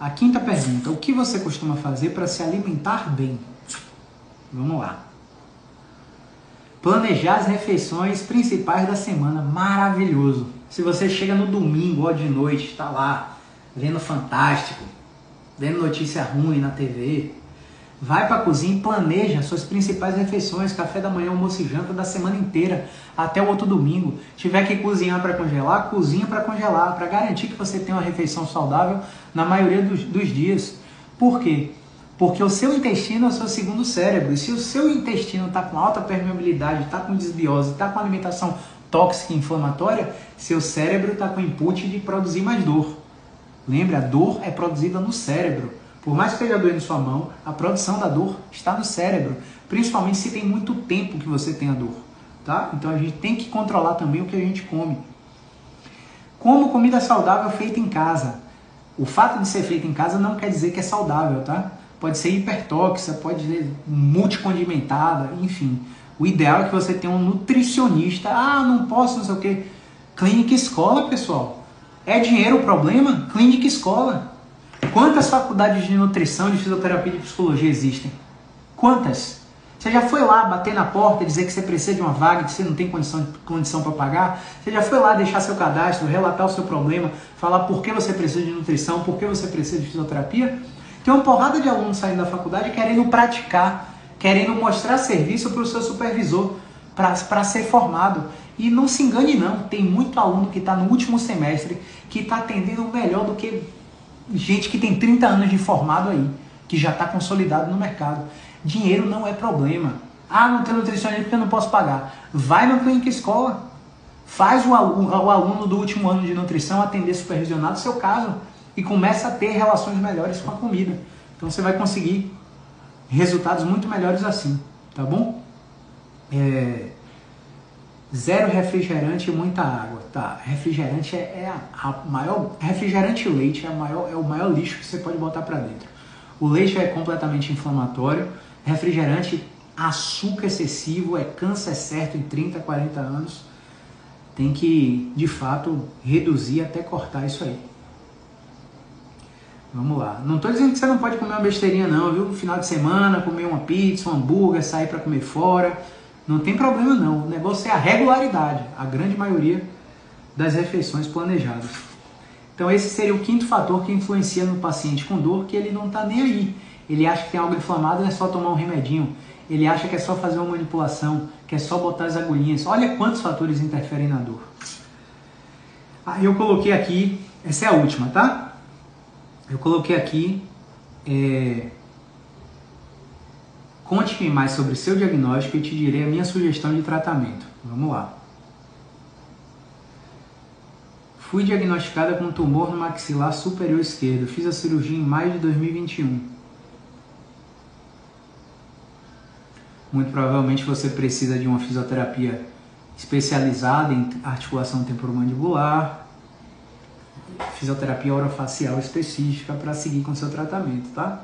A quinta pergunta: o que você costuma fazer para se alimentar bem? Vamos lá. Planejar as refeições principais da semana, maravilhoso. Se você chega no domingo ou de noite, está lá vendo Fantástico, vendo notícia ruim na TV, Vai para a cozinha e planeja suas principais refeições, café da manhã, almoço e janta da semana inteira, até o outro domingo. Tiver que cozinhar para congelar, cozinha para congelar, para garantir que você tenha uma refeição saudável na maioria dos, dos dias. Por quê? Porque o seu intestino é o seu segundo cérebro. E se o seu intestino está com alta permeabilidade, está com desbiose, está com alimentação tóxica e inflamatória, seu cérebro está com input de produzir mais dor. Lembre, a dor é produzida no cérebro. Por mais que esteja doendo sua mão, a produção da dor está no cérebro, principalmente se tem muito tempo que você tem a dor, tá? Então a gente tem que controlar também o que a gente come. Como comida saudável feita em casa. O fato de ser feita em casa não quer dizer que é saudável, tá? Pode ser hipertóxica, pode ser multicondimentada, enfim. O ideal é que você tenha um nutricionista. Ah, não posso, não sei o quê. Clínica escola, pessoal. É dinheiro o problema? Clínica escola. Quantas faculdades de nutrição, de fisioterapia e de psicologia existem? Quantas? Você já foi lá bater na porta e dizer que você precisa de uma vaga, que você não tem condição, condição para pagar? Você já foi lá deixar seu cadastro, relatar o seu problema, falar por que você precisa de nutrição, por que você precisa de fisioterapia? Tem uma porrada de alunos saindo da faculdade querendo praticar, querendo mostrar serviço para o seu supervisor, para ser formado. E não se engane não, tem muito aluno que está no último semestre que está atendendo melhor do que gente que tem 30 anos de formado aí, que já está consolidado no mercado. Dinheiro não é problema. Ah, não tem nutricionista porque eu não posso pagar. Vai na clínica escola. Faz o aluno, o aluno do último ano de nutrição atender supervisionado seu caso e começa a ter relações melhores com a comida. Então você vai conseguir resultados muito melhores assim, tá bom? É, Zero refrigerante e muita água. Tá, refrigerante é, é a, a, maior. Refrigerante e leite é, maior, é o maior lixo que você pode botar para dentro. O leite é completamente inflamatório. Refrigerante, açúcar excessivo, é câncer certo em 30, 40 anos. Tem que, de fato, reduzir até cortar isso aí. Vamos lá. Não estou dizendo que você não pode comer uma besteirinha, não, viu? No final de semana, comer uma pizza, um hambúrguer, sair para comer fora não tem problema não. O negócio é a regularidade, a grande maioria das refeições planejadas. Então esse seria o quinto fator que influencia no paciente com dor, que ele não está nem aí. Ele acha que tem algo inflamado, é só tomar um remedinho. Ele acha que é só fazer uma manipulação, que é só botar as agulhinhas. Olha quantos fatores interferem na dor. Aí eu coloquei aqui, essa é a última, tá? Eu coloquei aqui é, Conte-me mais sobre seu diagnóstico e te direi a minha sugestão de tratamento. Vamos lá. Fui diagnosticada com tumor no maxilar superior esquerdo. Fiz a cirurgia em maio de 2021. Muito provavelmente você precisa de uma fisioterapia especializada em articulação temporomandibular. Fisioterapia orofacial específica para seguir com seu tratamento, tá?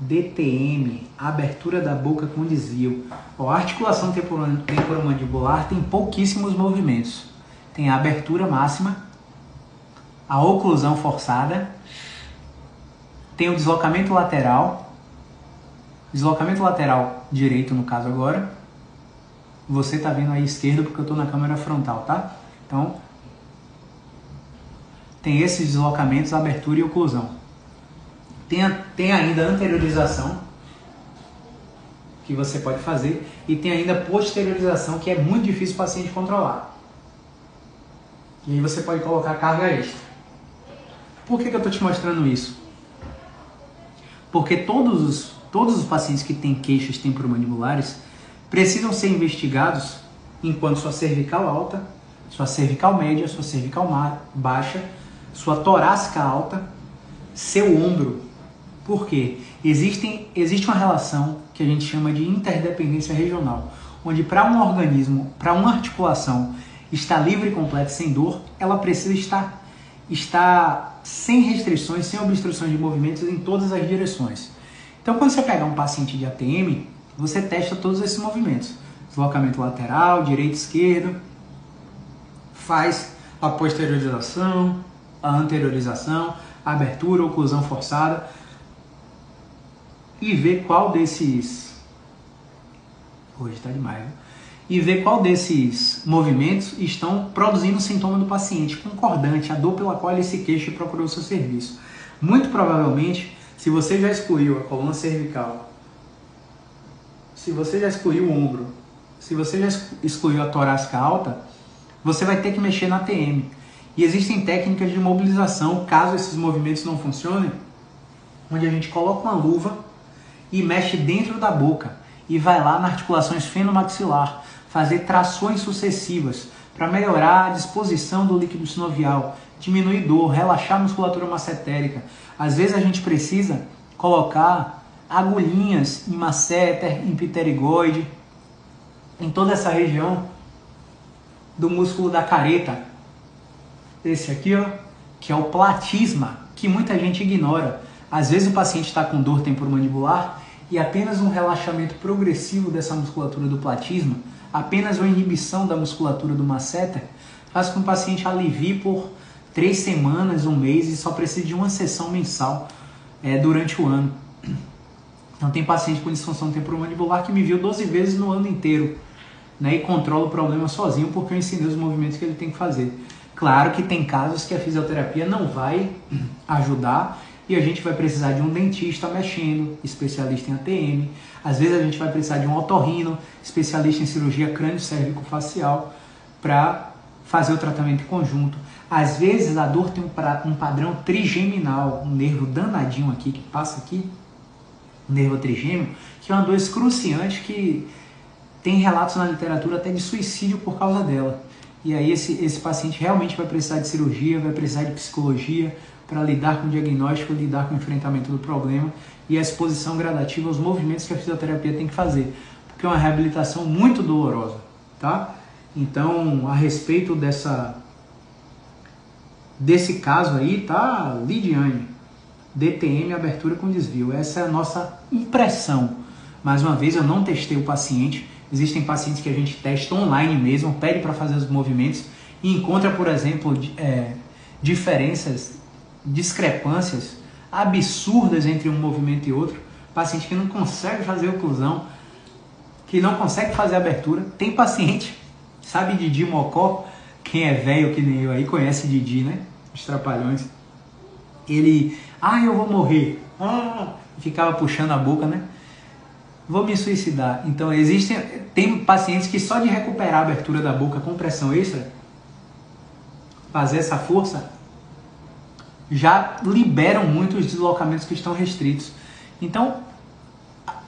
DTM, abertura da boca com desvio. a articulação temporomandibular tem pouquíssimos movimentos. Tem a abertura máxima, a oclusão forçada, tem o deslocamento lateral, deslocamento lateral direito no caso agora. Você está vendo aí esquerdo porque eu estou na câmera frontal, tá? Então, tem esses deslocamentos, abertura e oclusão. Tem, tem ainda anteriorização, que você pode fazer, e tem ainda posteriorização, que é muito difícil o paciente controlar. E aí você pode colocar carga extra. Por que, que eu estou te mostrando isso? Porque todos os, todos os pacientes que têm queixas temporomandibulares precisam ser investigados enquanto sua cervical alta, sua cervical média, sua cervical baixa, sua torácica alta, seu ombro por quê? Existem, existe uma relação que a gente chama de interdependência regional, onde para um organismo, para uma articulação estar livre e completa sem dor, ela precisa estar, estar sem restrições, sem obstruções de movimentos em todas as direções. Então, quando você pegar um paciente de ATM, você testa todos esses movimentos. Deslocamento lateral, direito, esquerdo, faz a posteriorização, a anteriorização, a abertura, oclusão forçada e ver qual desses. Hoje está demais, né? E ver qual desses movimentos estão produzindo sintoma do paciente concordante, a dor pela qual ele se queixa e procurou o seu serviço. Muito provavelmente, se você já excluiu a coluna cervical, se você já excluiu o ombro, se você já excluiu a torácica alta, você vai ter que mexer na TM. E existem técnicas de mobilização, caso esses movimentos não funcionem, onde a gente coloca uma luva e mexe dentro da boca e vai lá na articulação esfenomaxilar fazer trações sucessivas para melhorar a disposição do líquido sinovial, diminuir dor, relaxar a musculatura macetérica. Às vezes a gente precisa colocar agulhinhas em masseter, em pterigoide, em toda essa região do músculo da careta. Esse aqui, ó, que é o platisma, que muita gente ignora. Às vezes o paciente está com dor temporomandibular e apenas um relaxamento progressivo dessa musculatura do platisma, apenas uma inibição da musculatura do masseter, faz com que o paciente alivie por três semanas, um mês e só precisa de uma sessão mensal é, durante o ano. Então tem paciente com disfunção temporomandibular que me viu 12 vezes no ano inteiro né, e controla o problema sozinho porque eu ensinei os movimentos que ele tem que fazer. Claro que tem casos que a fisioterapia não vai ajudar e a gente vai precisar de um dentista mexendo, especialista em ATM. Às vezes a gente vai precisar de um otorrino, especialista em cirurgia crânio-cérvico-facial, para fazer o tratamento em conjunto. Às vezes a dor tem um padrão trigeminal, um nervo danadinho aqui que passa aqui, nervo trigêmeo, que é uma dor excruciante que tem relatos na literatura até de suicídio por causa dela. E aí esse, esse paciente realmente vai precisar de cirurgia, vai precisar de psicologia, para lidar com o diagnóstico, lidar com o enfrentamento do problema e a exposição gradativa aos movimentos que a fisioterapia tem que fazer, porque é uma reabilitação muito dolorosa, tá? Então, a respeito dessa desse caso aí, tá, Lidiane, DTM abertura com desvio. Essa é a nossa impressão. Mais uma vez, eu não testei o paciente. Existem pacientes que a gente testa online mesmo, pede para fazer os movimentos e encontra, por exemplo, é, diferenças discrepâncias absurdas entre um movimento e outro, paciente que não consegue fazer oclusão, que não consegue fazer abertura. Tem paciente, sabe Didi Mocó? Quem é velho que nem eu aí conhece Didi, né? Os trapalhões. Ele, ah, eu vou morrer. Ah, ficava puxando a boca, né? Vou me suicidar. Então existem, tem pacientes que só de recuperar a abertura da boca com pressão extra, fazer essa força, já liberam muito os deslocamentos que estão restritos. Então,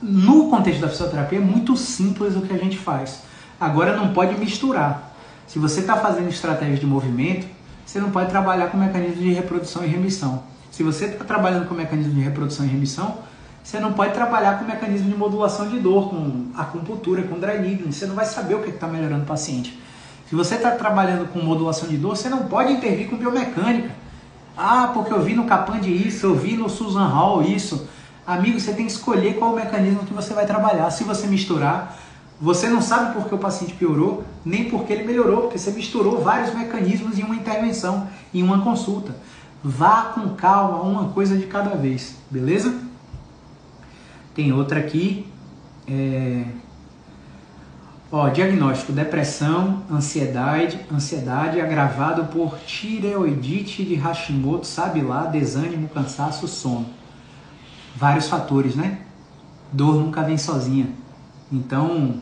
no contexto da fisioterapia, é muito simples o que a gente faz. Agora, não pode misturar. Se você está fazendo estratégias de movimento, você não pode trabalhar com mecanismos de reprodução e remissão. Se você está trabalhando com mecanismo de reprodução e remissão, você não pode trabalhar com mecanismo de modulação de dor, com acupuntura, com dry needling. Você não vai saber o que está melhorando o paciente. Se você está trabalhando com modulação de dor, você não pode intervir com biomecânica. Ah, porque eu vi no Capand isso, eu vi no Susan Hall isso. Amigo, você tem que escolher qual o mecanismo que você vai trabalhar. Se você misturar, você não sabe por que o paciente piorou, nem por que ele melhorou, porque você misturou vários mecanismos em uma intervenção, em uma consulta. Vá com calma, uma coisa de cada vez, beleza? Tem outra aqui. É... Ó, diagnóstico: depressão, ansiedade, ansiedade agravado por tireoidite de Hashimoto, sabe lá, desânimo, cansaço, sono. Vários fatores, né? Dor nunca vem sozinha. Então,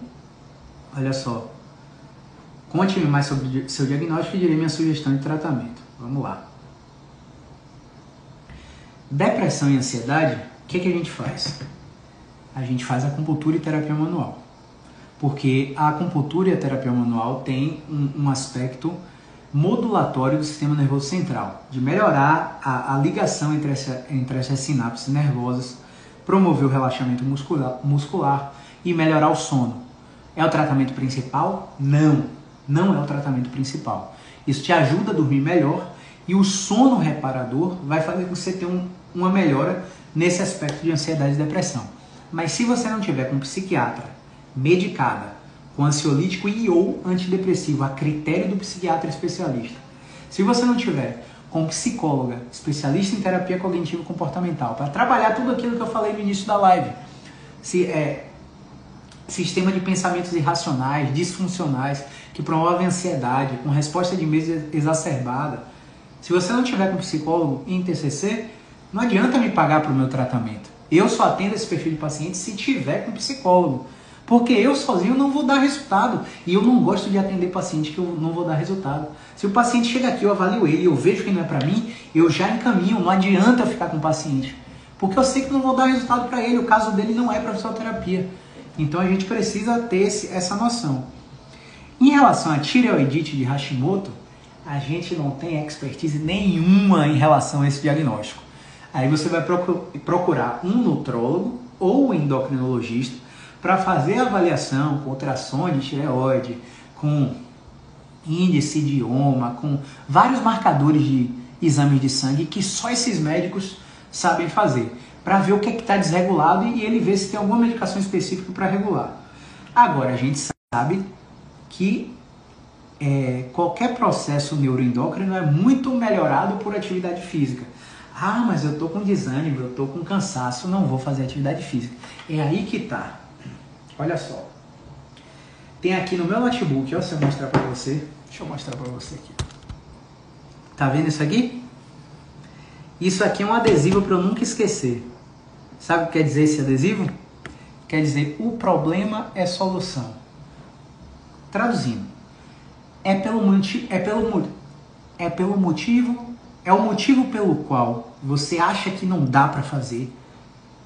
olha só. Conte-me mais sobre seu diagnóstico e direi minha sugestão de tratamento. Vamos lá. Depressão e ansiedade, o que, que a gente faz? A gente faz acupuntura e terapia manual. Porque a acupuntura e a terapia manual tem um, um aspecto modulatório do sistema nervoso central, de melhorar a, a ligação entre, essa, entre essas sinapses nervosas, promover o relaxamento muscular, muscular e melhorar o sono. É o tratamento principal? Não, não é o tratamento principal. Isso te ajuda a dormir melhor e o sono reparador vai fazer você tenha um, uma melhora nesse aspecto de ansiedade e depressão. Mas se você não tiver com psiquiatra medicada, com ansiolítico e ou antidepressivo, a critério do psiquiatra especialista, se você não tiver com psicóloga, especialista em terapia cognitivo comportamental, para trabalhar tudo aquilo que eu falei no início da live, se é sistema de pensamentos irracionais, disfuncionais, que promovem ansiedade, com resposta de medo exacerbada. Se você não tiver com psicólogo em TCC, não adianta me pagar para o meu tratamento. Eu só atendo esse perfil de paciente se tiver com psicólogo. Porque eu sozinho não vou dar resultado. E eu não gosto de atender paciente que eu não vou dar resultado. Se o paciente chega aqui, eu avalio ele, eu vejo que não é para mim, eu já encaminho. Não adianta ficar com o paciente. Porque eu sei que não vou dar resultado para ele. O caso dele não é para fisioterapia. Então a gente precisa ter esse, essa noção. Em relação à tireoidite de Hashimoto, a gente não tem expertise nenhuma em relação a esse diagnóstico. Aí você vai procurar um nutrólogo ou endocrinologista para fazer avaliação com ultrassom de tireoide, com índice de ioma, com vários marcadores de exames de sangue que só esses médicos sabem fazer, para ver o que é está desregulado e ele ver se tem alguma medicação específica para regular. Agora, a gente sabe que é, qualquer processo neuroendócrino é muito melhorado por atividade física. Ah, mas eu tô com desânimo, eu tô com cansaço, não vou fazer atividade física. É aí que tá. Olha só. Tem aqui no meu notebook, ó, se eu mostrar para você. Deixa eu mostrar para você aqui. Tá vendo isso aqui? Isso aqui é um adesivo para eu nunca esquecer. Sabe o que quer dizer esse adesivo? Quer dizer, o problema é solução. Traduzindo, é pelo, é pelo, é pelo motivo é o motivo pelo qual você acha que não dá para fazer,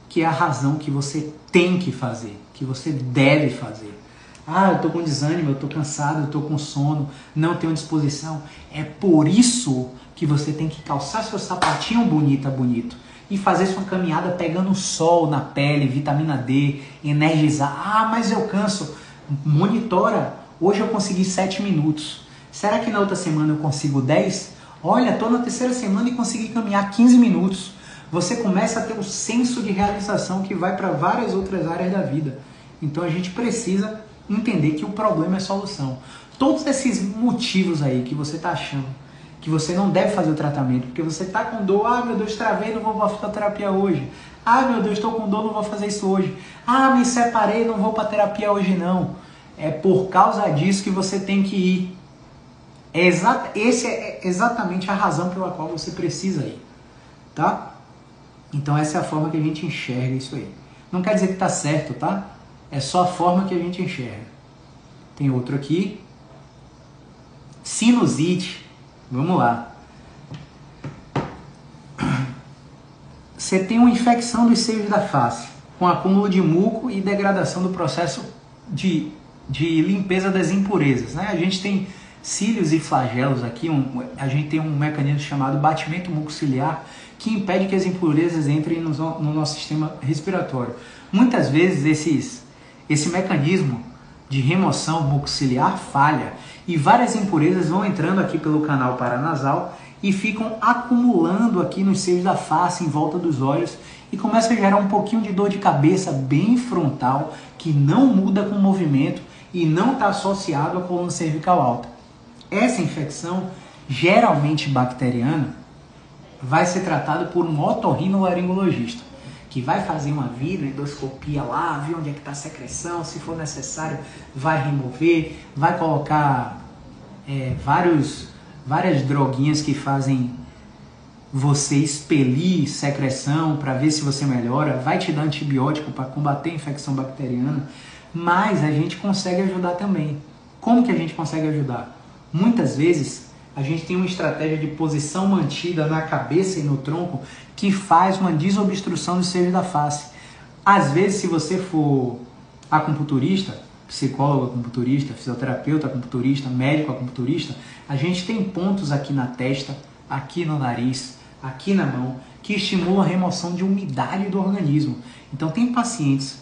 que é a razão que você tem que fazer, que você deve fazer. Ah, eu tô com desânimo, eu tô cansado, eu tô com sono, não tenho disposição. É por isso que você tem que calçar seu sapatinho bonita, bonito e fazer sua caminhada pegando sol na pele, vitamina D, energizar. Ah, mas eu canso. Monitora. Hoje eu consegui 7 minutos. Será que na outra semana eu consigo 10? Olha, estou na terceira semana e consegui caminhar 15 minutos. Você começa a ter um senso de realização que vai para várias outras áreas da vida. Então a gente precisa entender que o problema é solução. Todos esses motivos aí que você está achando que você não deve fazer o tratamento, porque você está com dor, ah meu Deus, travei, não vou para a fisioterapia hoje. Ah meu Deus, estou com dor, não vou fazer isso hoje. Ah, me separei, não vou para terapia hoje não. É por causa disso que você tem que ir. É é exatamente a razão pela qual você precisa ir, tá? Então essa é a forma que a gente enxerga isso aí. Não quer dizer que está certo, tá? É só a forma que a gente enxerga. Tem outro aqui. Sinusite. Vamos lá. Você tem uma infecção dos seios da face, com acúmulo de muco e degradação do processo de, de limpeza das impurezas. Né? A gente tem cílios e flagelos aqui, um, a gente tem um mecanismo chamado batimento mucociliar que impede que as impurezas entrem no, no nosso sistema respiratório. Muitas vezes esses, esse mecanismo de remoção mucociliar falha e várias impurezas vão entrando aqui pelo canal paranasal e ficam acumulando aqui nos seios da face, em volta dos olhos, e começa a gerar um pouquinho de dor de cabeça bem frontal, que não muda com o movimento e não está associado à coluna cervical alta. Essa infecção, geralmente bacteriana, vai ser tratada por um otorrinolaringologista, que vai fazer uma videoendoscopia lá, ver onde é que está a secreção, se for necessário, vai remover, vai colocar é, vários várias droguinhas que fazem você expelir secreção para ver se você melhora, vai te dar antibiótico para combater a infecção bacteriana, mas a gente consegue ajudar também. Como que a gente consegue ajudar? Muitas vezes a gente tem uma estratégia de posição mantida na cabeça e no tronco que faz uma desobstrução do seio da face. Às vezes, se você for acupunturista, psicólogo acupunturista, fisioterapeuta acupunturista, médico acupunturista, a gente tem pontos aqui na testa, aqui no nariz, aqui na mão, que estimulam a remoção de umidade do organismo. Então tem pacientes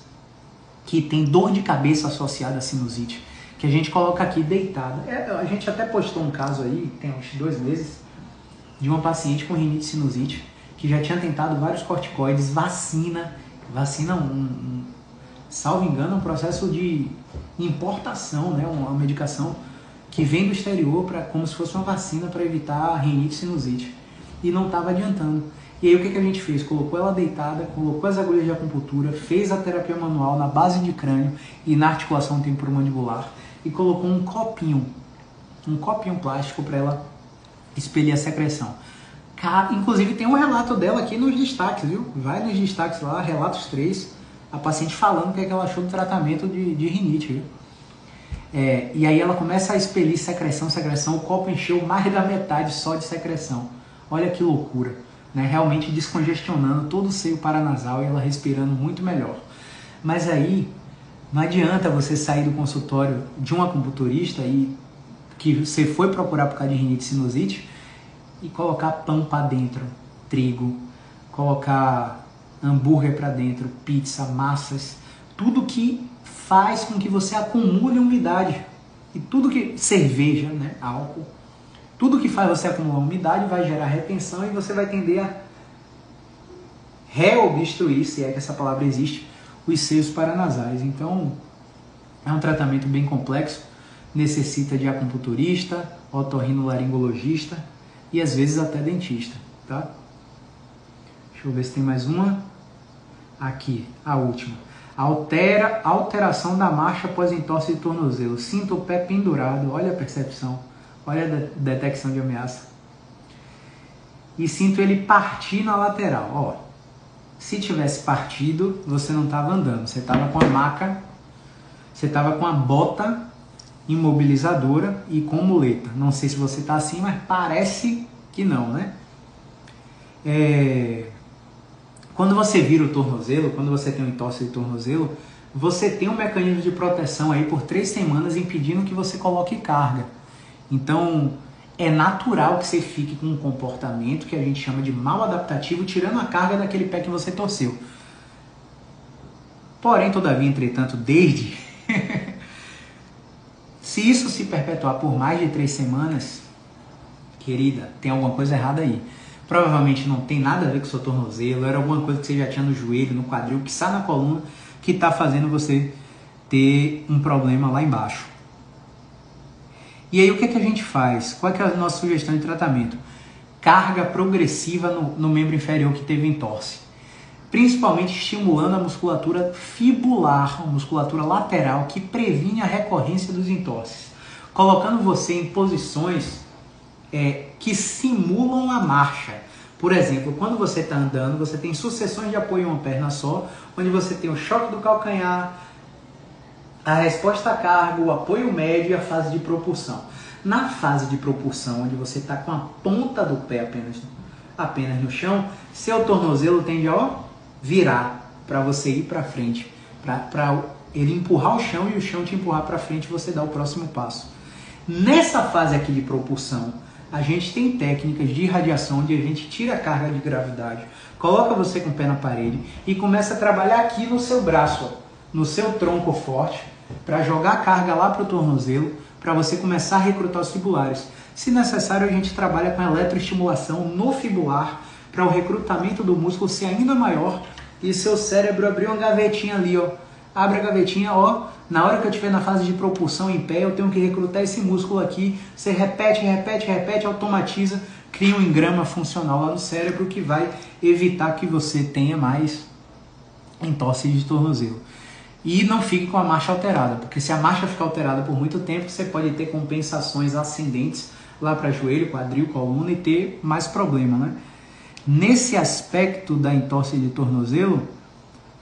que têm dor de cabeça associada à sinusite, que a gente coloca aqui deitada. É, a gente até postou um caso aí, tem uns dois meses, de uma paciente com rinite sinusite, que já tinha tentado vários corticoides, vacina, vacina um, um salvo engano, um processo de importação, né, uma medicação que vem do exterior para como se fosse uma vacina para evitar rinite sinusite e não estava adiantando. E aí o que, que a gente fez? Colocou ela deitada, colocou as agulhas de acupuntura, fez a terapia manual na base de crânio e na articulação temporomandibular e colocou um copinho, um copinho plástico para ela expelir a secreção. Inclusive tem um relato dela aqui nos destaques, viu? Vai nos destaques lá, relatos 3 a paciente falando o que, é que ela achou do tratamento de, de rinite. É, e aí ela começa a expelir secreção, secreção, o copo encheu mais da metade só de secreção. Olha que loucura, né? Realmente descongestionando todo o seio paranasal e ela respirando muito melhor. Mas aí não adianta você sair do consultório de um acupunturista e que você foi procurar por causa de rinite sinusite e colocar pão para dentro, trigo, colocar hambúrguer para dentro, pizza, massas, tudo que faz com que você acumule umidade. E tudo que cerveja, né, álcool, tudo que faz você acumular umidade vai gerar retenção e você vai tender a reobstruir, se é que essa palavra existe, os seios paranasais. Então, é um tratamento bem complexo, necessita de acupunturista, otorrinolaringologista e às vezes até dentista, tá? Deixa eu ver se tem mais uma. Aqui, a última. Altera, alteração da marcha após entorse de tornozelo. Sinto o pé pendurado. Olha a percepção. Olha a detecção de ameaça. E sinto ele partir na lateral. Ó, se tivesse partido, você não estava andando. Você estava com a maca, você estava com a bota imobilizadora e com muleta. Não sei se você está assim, mas parece que não, né? É... Quando você vira o tornozelo, quando você tem um entorse de tornozelo, você tem um mecanismo de proteção aí por três semanas impedindo que você coloque carga. Então, é natural que você fique com um comportamento que a gente chama de mal adaptativo, tirando a carga daquele pé que você torceu. Porém, todavia, entretanto, desde. se isso se perpetuar por mais de três semanas, querida, tem alguma coisa errada aí. Provavelmente não tem nada a ver com o seu tornozelo, era alguma coisa que você já tinha no joelho, no quadril, que está na coluna, que está fazendo você ter um problema lá embaixo. E aí o que, é que a gente faz? Qual é, é a nossa sugestão de tratamento? Carga progressiva no, no membro inferior que teve entorse. Principalmente estimulando a musculatura fibular, a musculatura lateral, que previne a recorrência dos entorses. Colocando você em posições é, que simulam a marcha. Por exemplo, quando você está andando, você tem sucessões de apoio em uma perna só, onde você tem o choque do calcanhar, a resposta à carga, o apoio médio e a fase de propulsão. Na fase de propulsão, onde você está com a ponta do pé apenas, apenas no chão, seu tornozelo tende a virar para você ir para frente, para ele empurrar o chão e o chão te empurrar para frente você dar o próximo passo. Nessa fase aqui de propulsão, a gente tem técnicas de irradiação onde a gente tira a carga de gravidade, coloca você com o pé na parede e começa a trabalhar aqui no seu braço, no seu tronco forte, para jogar a carga lá para o tornozelo, para você começar a recrutar os fibulares. Se necessário, a gente trabalha com eletroestimulação no fibular para o recrutamento do músculo ser ainda maior e seu cérebro abrir uma gavetinha ali, ó. Abre a gavetinha, ó. Na hora que eu estiver na fase de propulsão em pé, eu tenho que recrutar esse músculo aqui. Você repete, repete, repete, automatiza, cria um engrama funcional lá no cérebro que vai evitar que você tenha mais entorse de tornozelo. E não fique com a marcha alterada, porque se a marcha ficar alterada por muito tempo, você pode ter compensações ascendentes lá para joelho, quadril, coluna e ter mais problema, né? Nesse aspecto da entorse de tornozelo,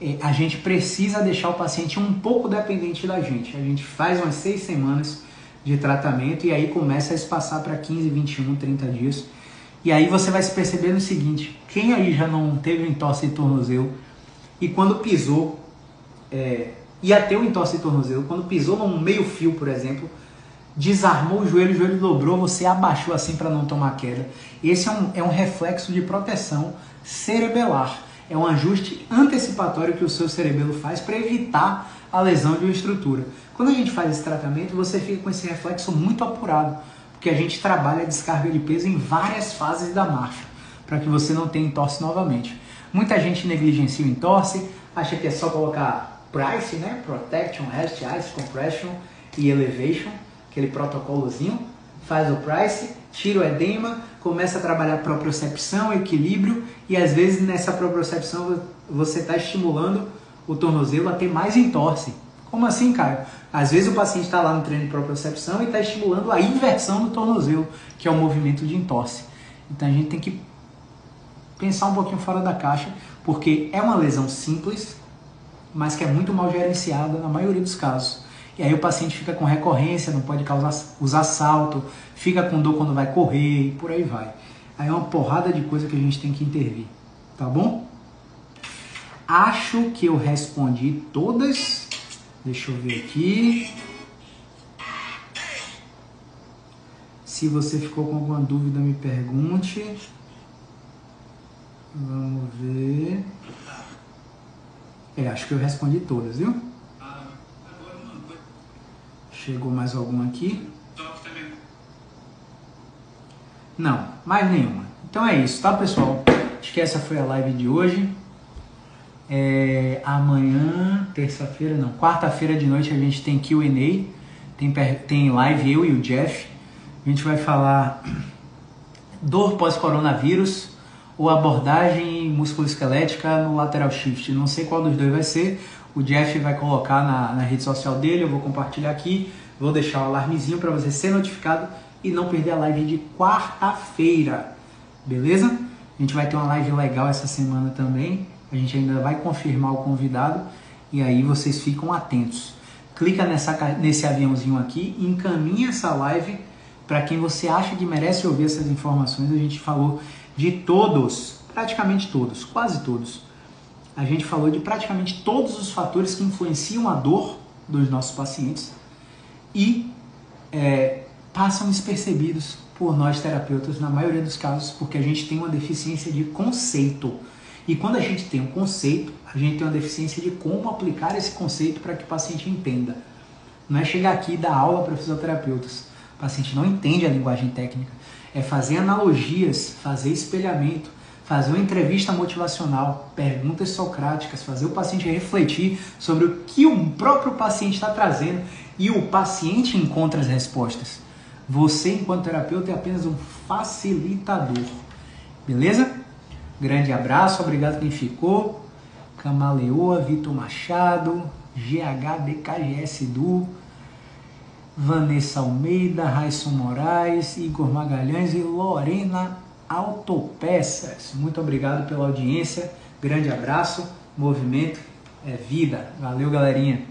é, a gente precisa deixar o paciente um pouco dependente da gente. A gente faz umas seis semanas de tratamento e aí começa a espaçar para 15, 21, 30 dias. E aí você vai se perceber no seguinte: quem aí já não teve entorse de tornozelo e quando pisou, é, ia ter o entorse de tornozelo, quando pisou num meio fio, por exemplo, desarmou o joelho, o joelho dobrou, você abaixou assim para não tomar queda. Esse é um, é um reflexo de proteção cerebelar. É um ajuste antecipatório que o seu cerebelo faz para evitar a lesão de uma estrutura. Quando a gente faz esse tratamento, você fica com esse reflexo muito apurado, porque a gente trabalha a descarga de peso em várias fases da marcha, para que você não tenha entorse novamente. Muita gente negligencia o entorse, acha que é só colocar price, né? Protection, rest, ice, compression e elevation aquele protocolozinho, faz o price, tira o edema, começa a trabalhar propriocepção, equilíbrio e às vezes nessa propriocepção você está estimulando o tornozelo a ter mais entorse. Como assim, Caio? Às vezes o paciente está lá no treino de propriocepção e está estimulando a inversão do tornozelo, que é o movimento de entorse. Então a gente tem que pensar um pouquinho fora da caixa, porque é uma lesão simples, mas que é muito mal gerenciada na maioria dos casos. E aí o paciente fica com recorrência, não pode causar, usar salto, fica com dor quando vai correr e por aí vai. Aí é uma porrada de coisa que a gente tem que intervir, tá bom? Acho que eu respondi todas. Deixa eu ver aqui. Se você ficou com alguma dúvida, me pergunte. Vamos ver. É, acho que eu respondi todas, viu? Chegou mais algum aqui? Não, mais nenhuma. Então é isso, tá pessoal? Acho que essa foi a live de hoje. É, amanhã, terça-feira, não, quarta-feira de noite a gente tem QA, tem, tem live eu e o Jeff. A gente vai falar dor pós-coronavírus ou abordagem musculoesquelética no lateral shift. Não sei qual dos dois vai ser. O Jeff vai colocar na, na rede social dele, eu vou compartilhar aqui. Vou deixar o alarmezinho para você ser notificado e não perder a live de quarta-feira. Beleza? A gente vai ter uma live legal essa semana também. A gente ainda vai confirmar o convidado e aí vocês ficam atentos. Clica nessa, nesse aviãozinho aqui encaminha essa live para quem você acha que merece ouvir essas informações. A gente falou de todos, praticamente todos, quase todos a gente falou de praticamente todos os fatores que influenciam a dor dos nossos pacientes e é, passam despercebidos por nós terapeutas na maioria dos casos, porque a gente tem uma deficiência de conceito. E quando a gente tem um conceito, a gente tem uma deficiência de como aplicar esse conceito para que o paciente entenda. Não é chegar aqui e dar aula para fisioterapeutas. O paciente não entende a linguagem técnica. É fazer analogias, fazer espelhamento, fazer uma entrevista motivacional, perguntas socráticas, fazer o paciente refletir sobre o que o próprio paciente está trazendo e o paciente encontra as respostas. Você, enquanto terapeuta, é apenas um facilitador. Beleza? Grande abraço, obrigado quem ficou. Camaleoa, Vitor Machado, GHDKGS Du, Vanessa Almeida, Raisson Moraes, Igor Magalhães e Lorena Autopeças. Muito obrigado pela audiência. Grande abraço. Movimento é vida. Valeu, galerinha.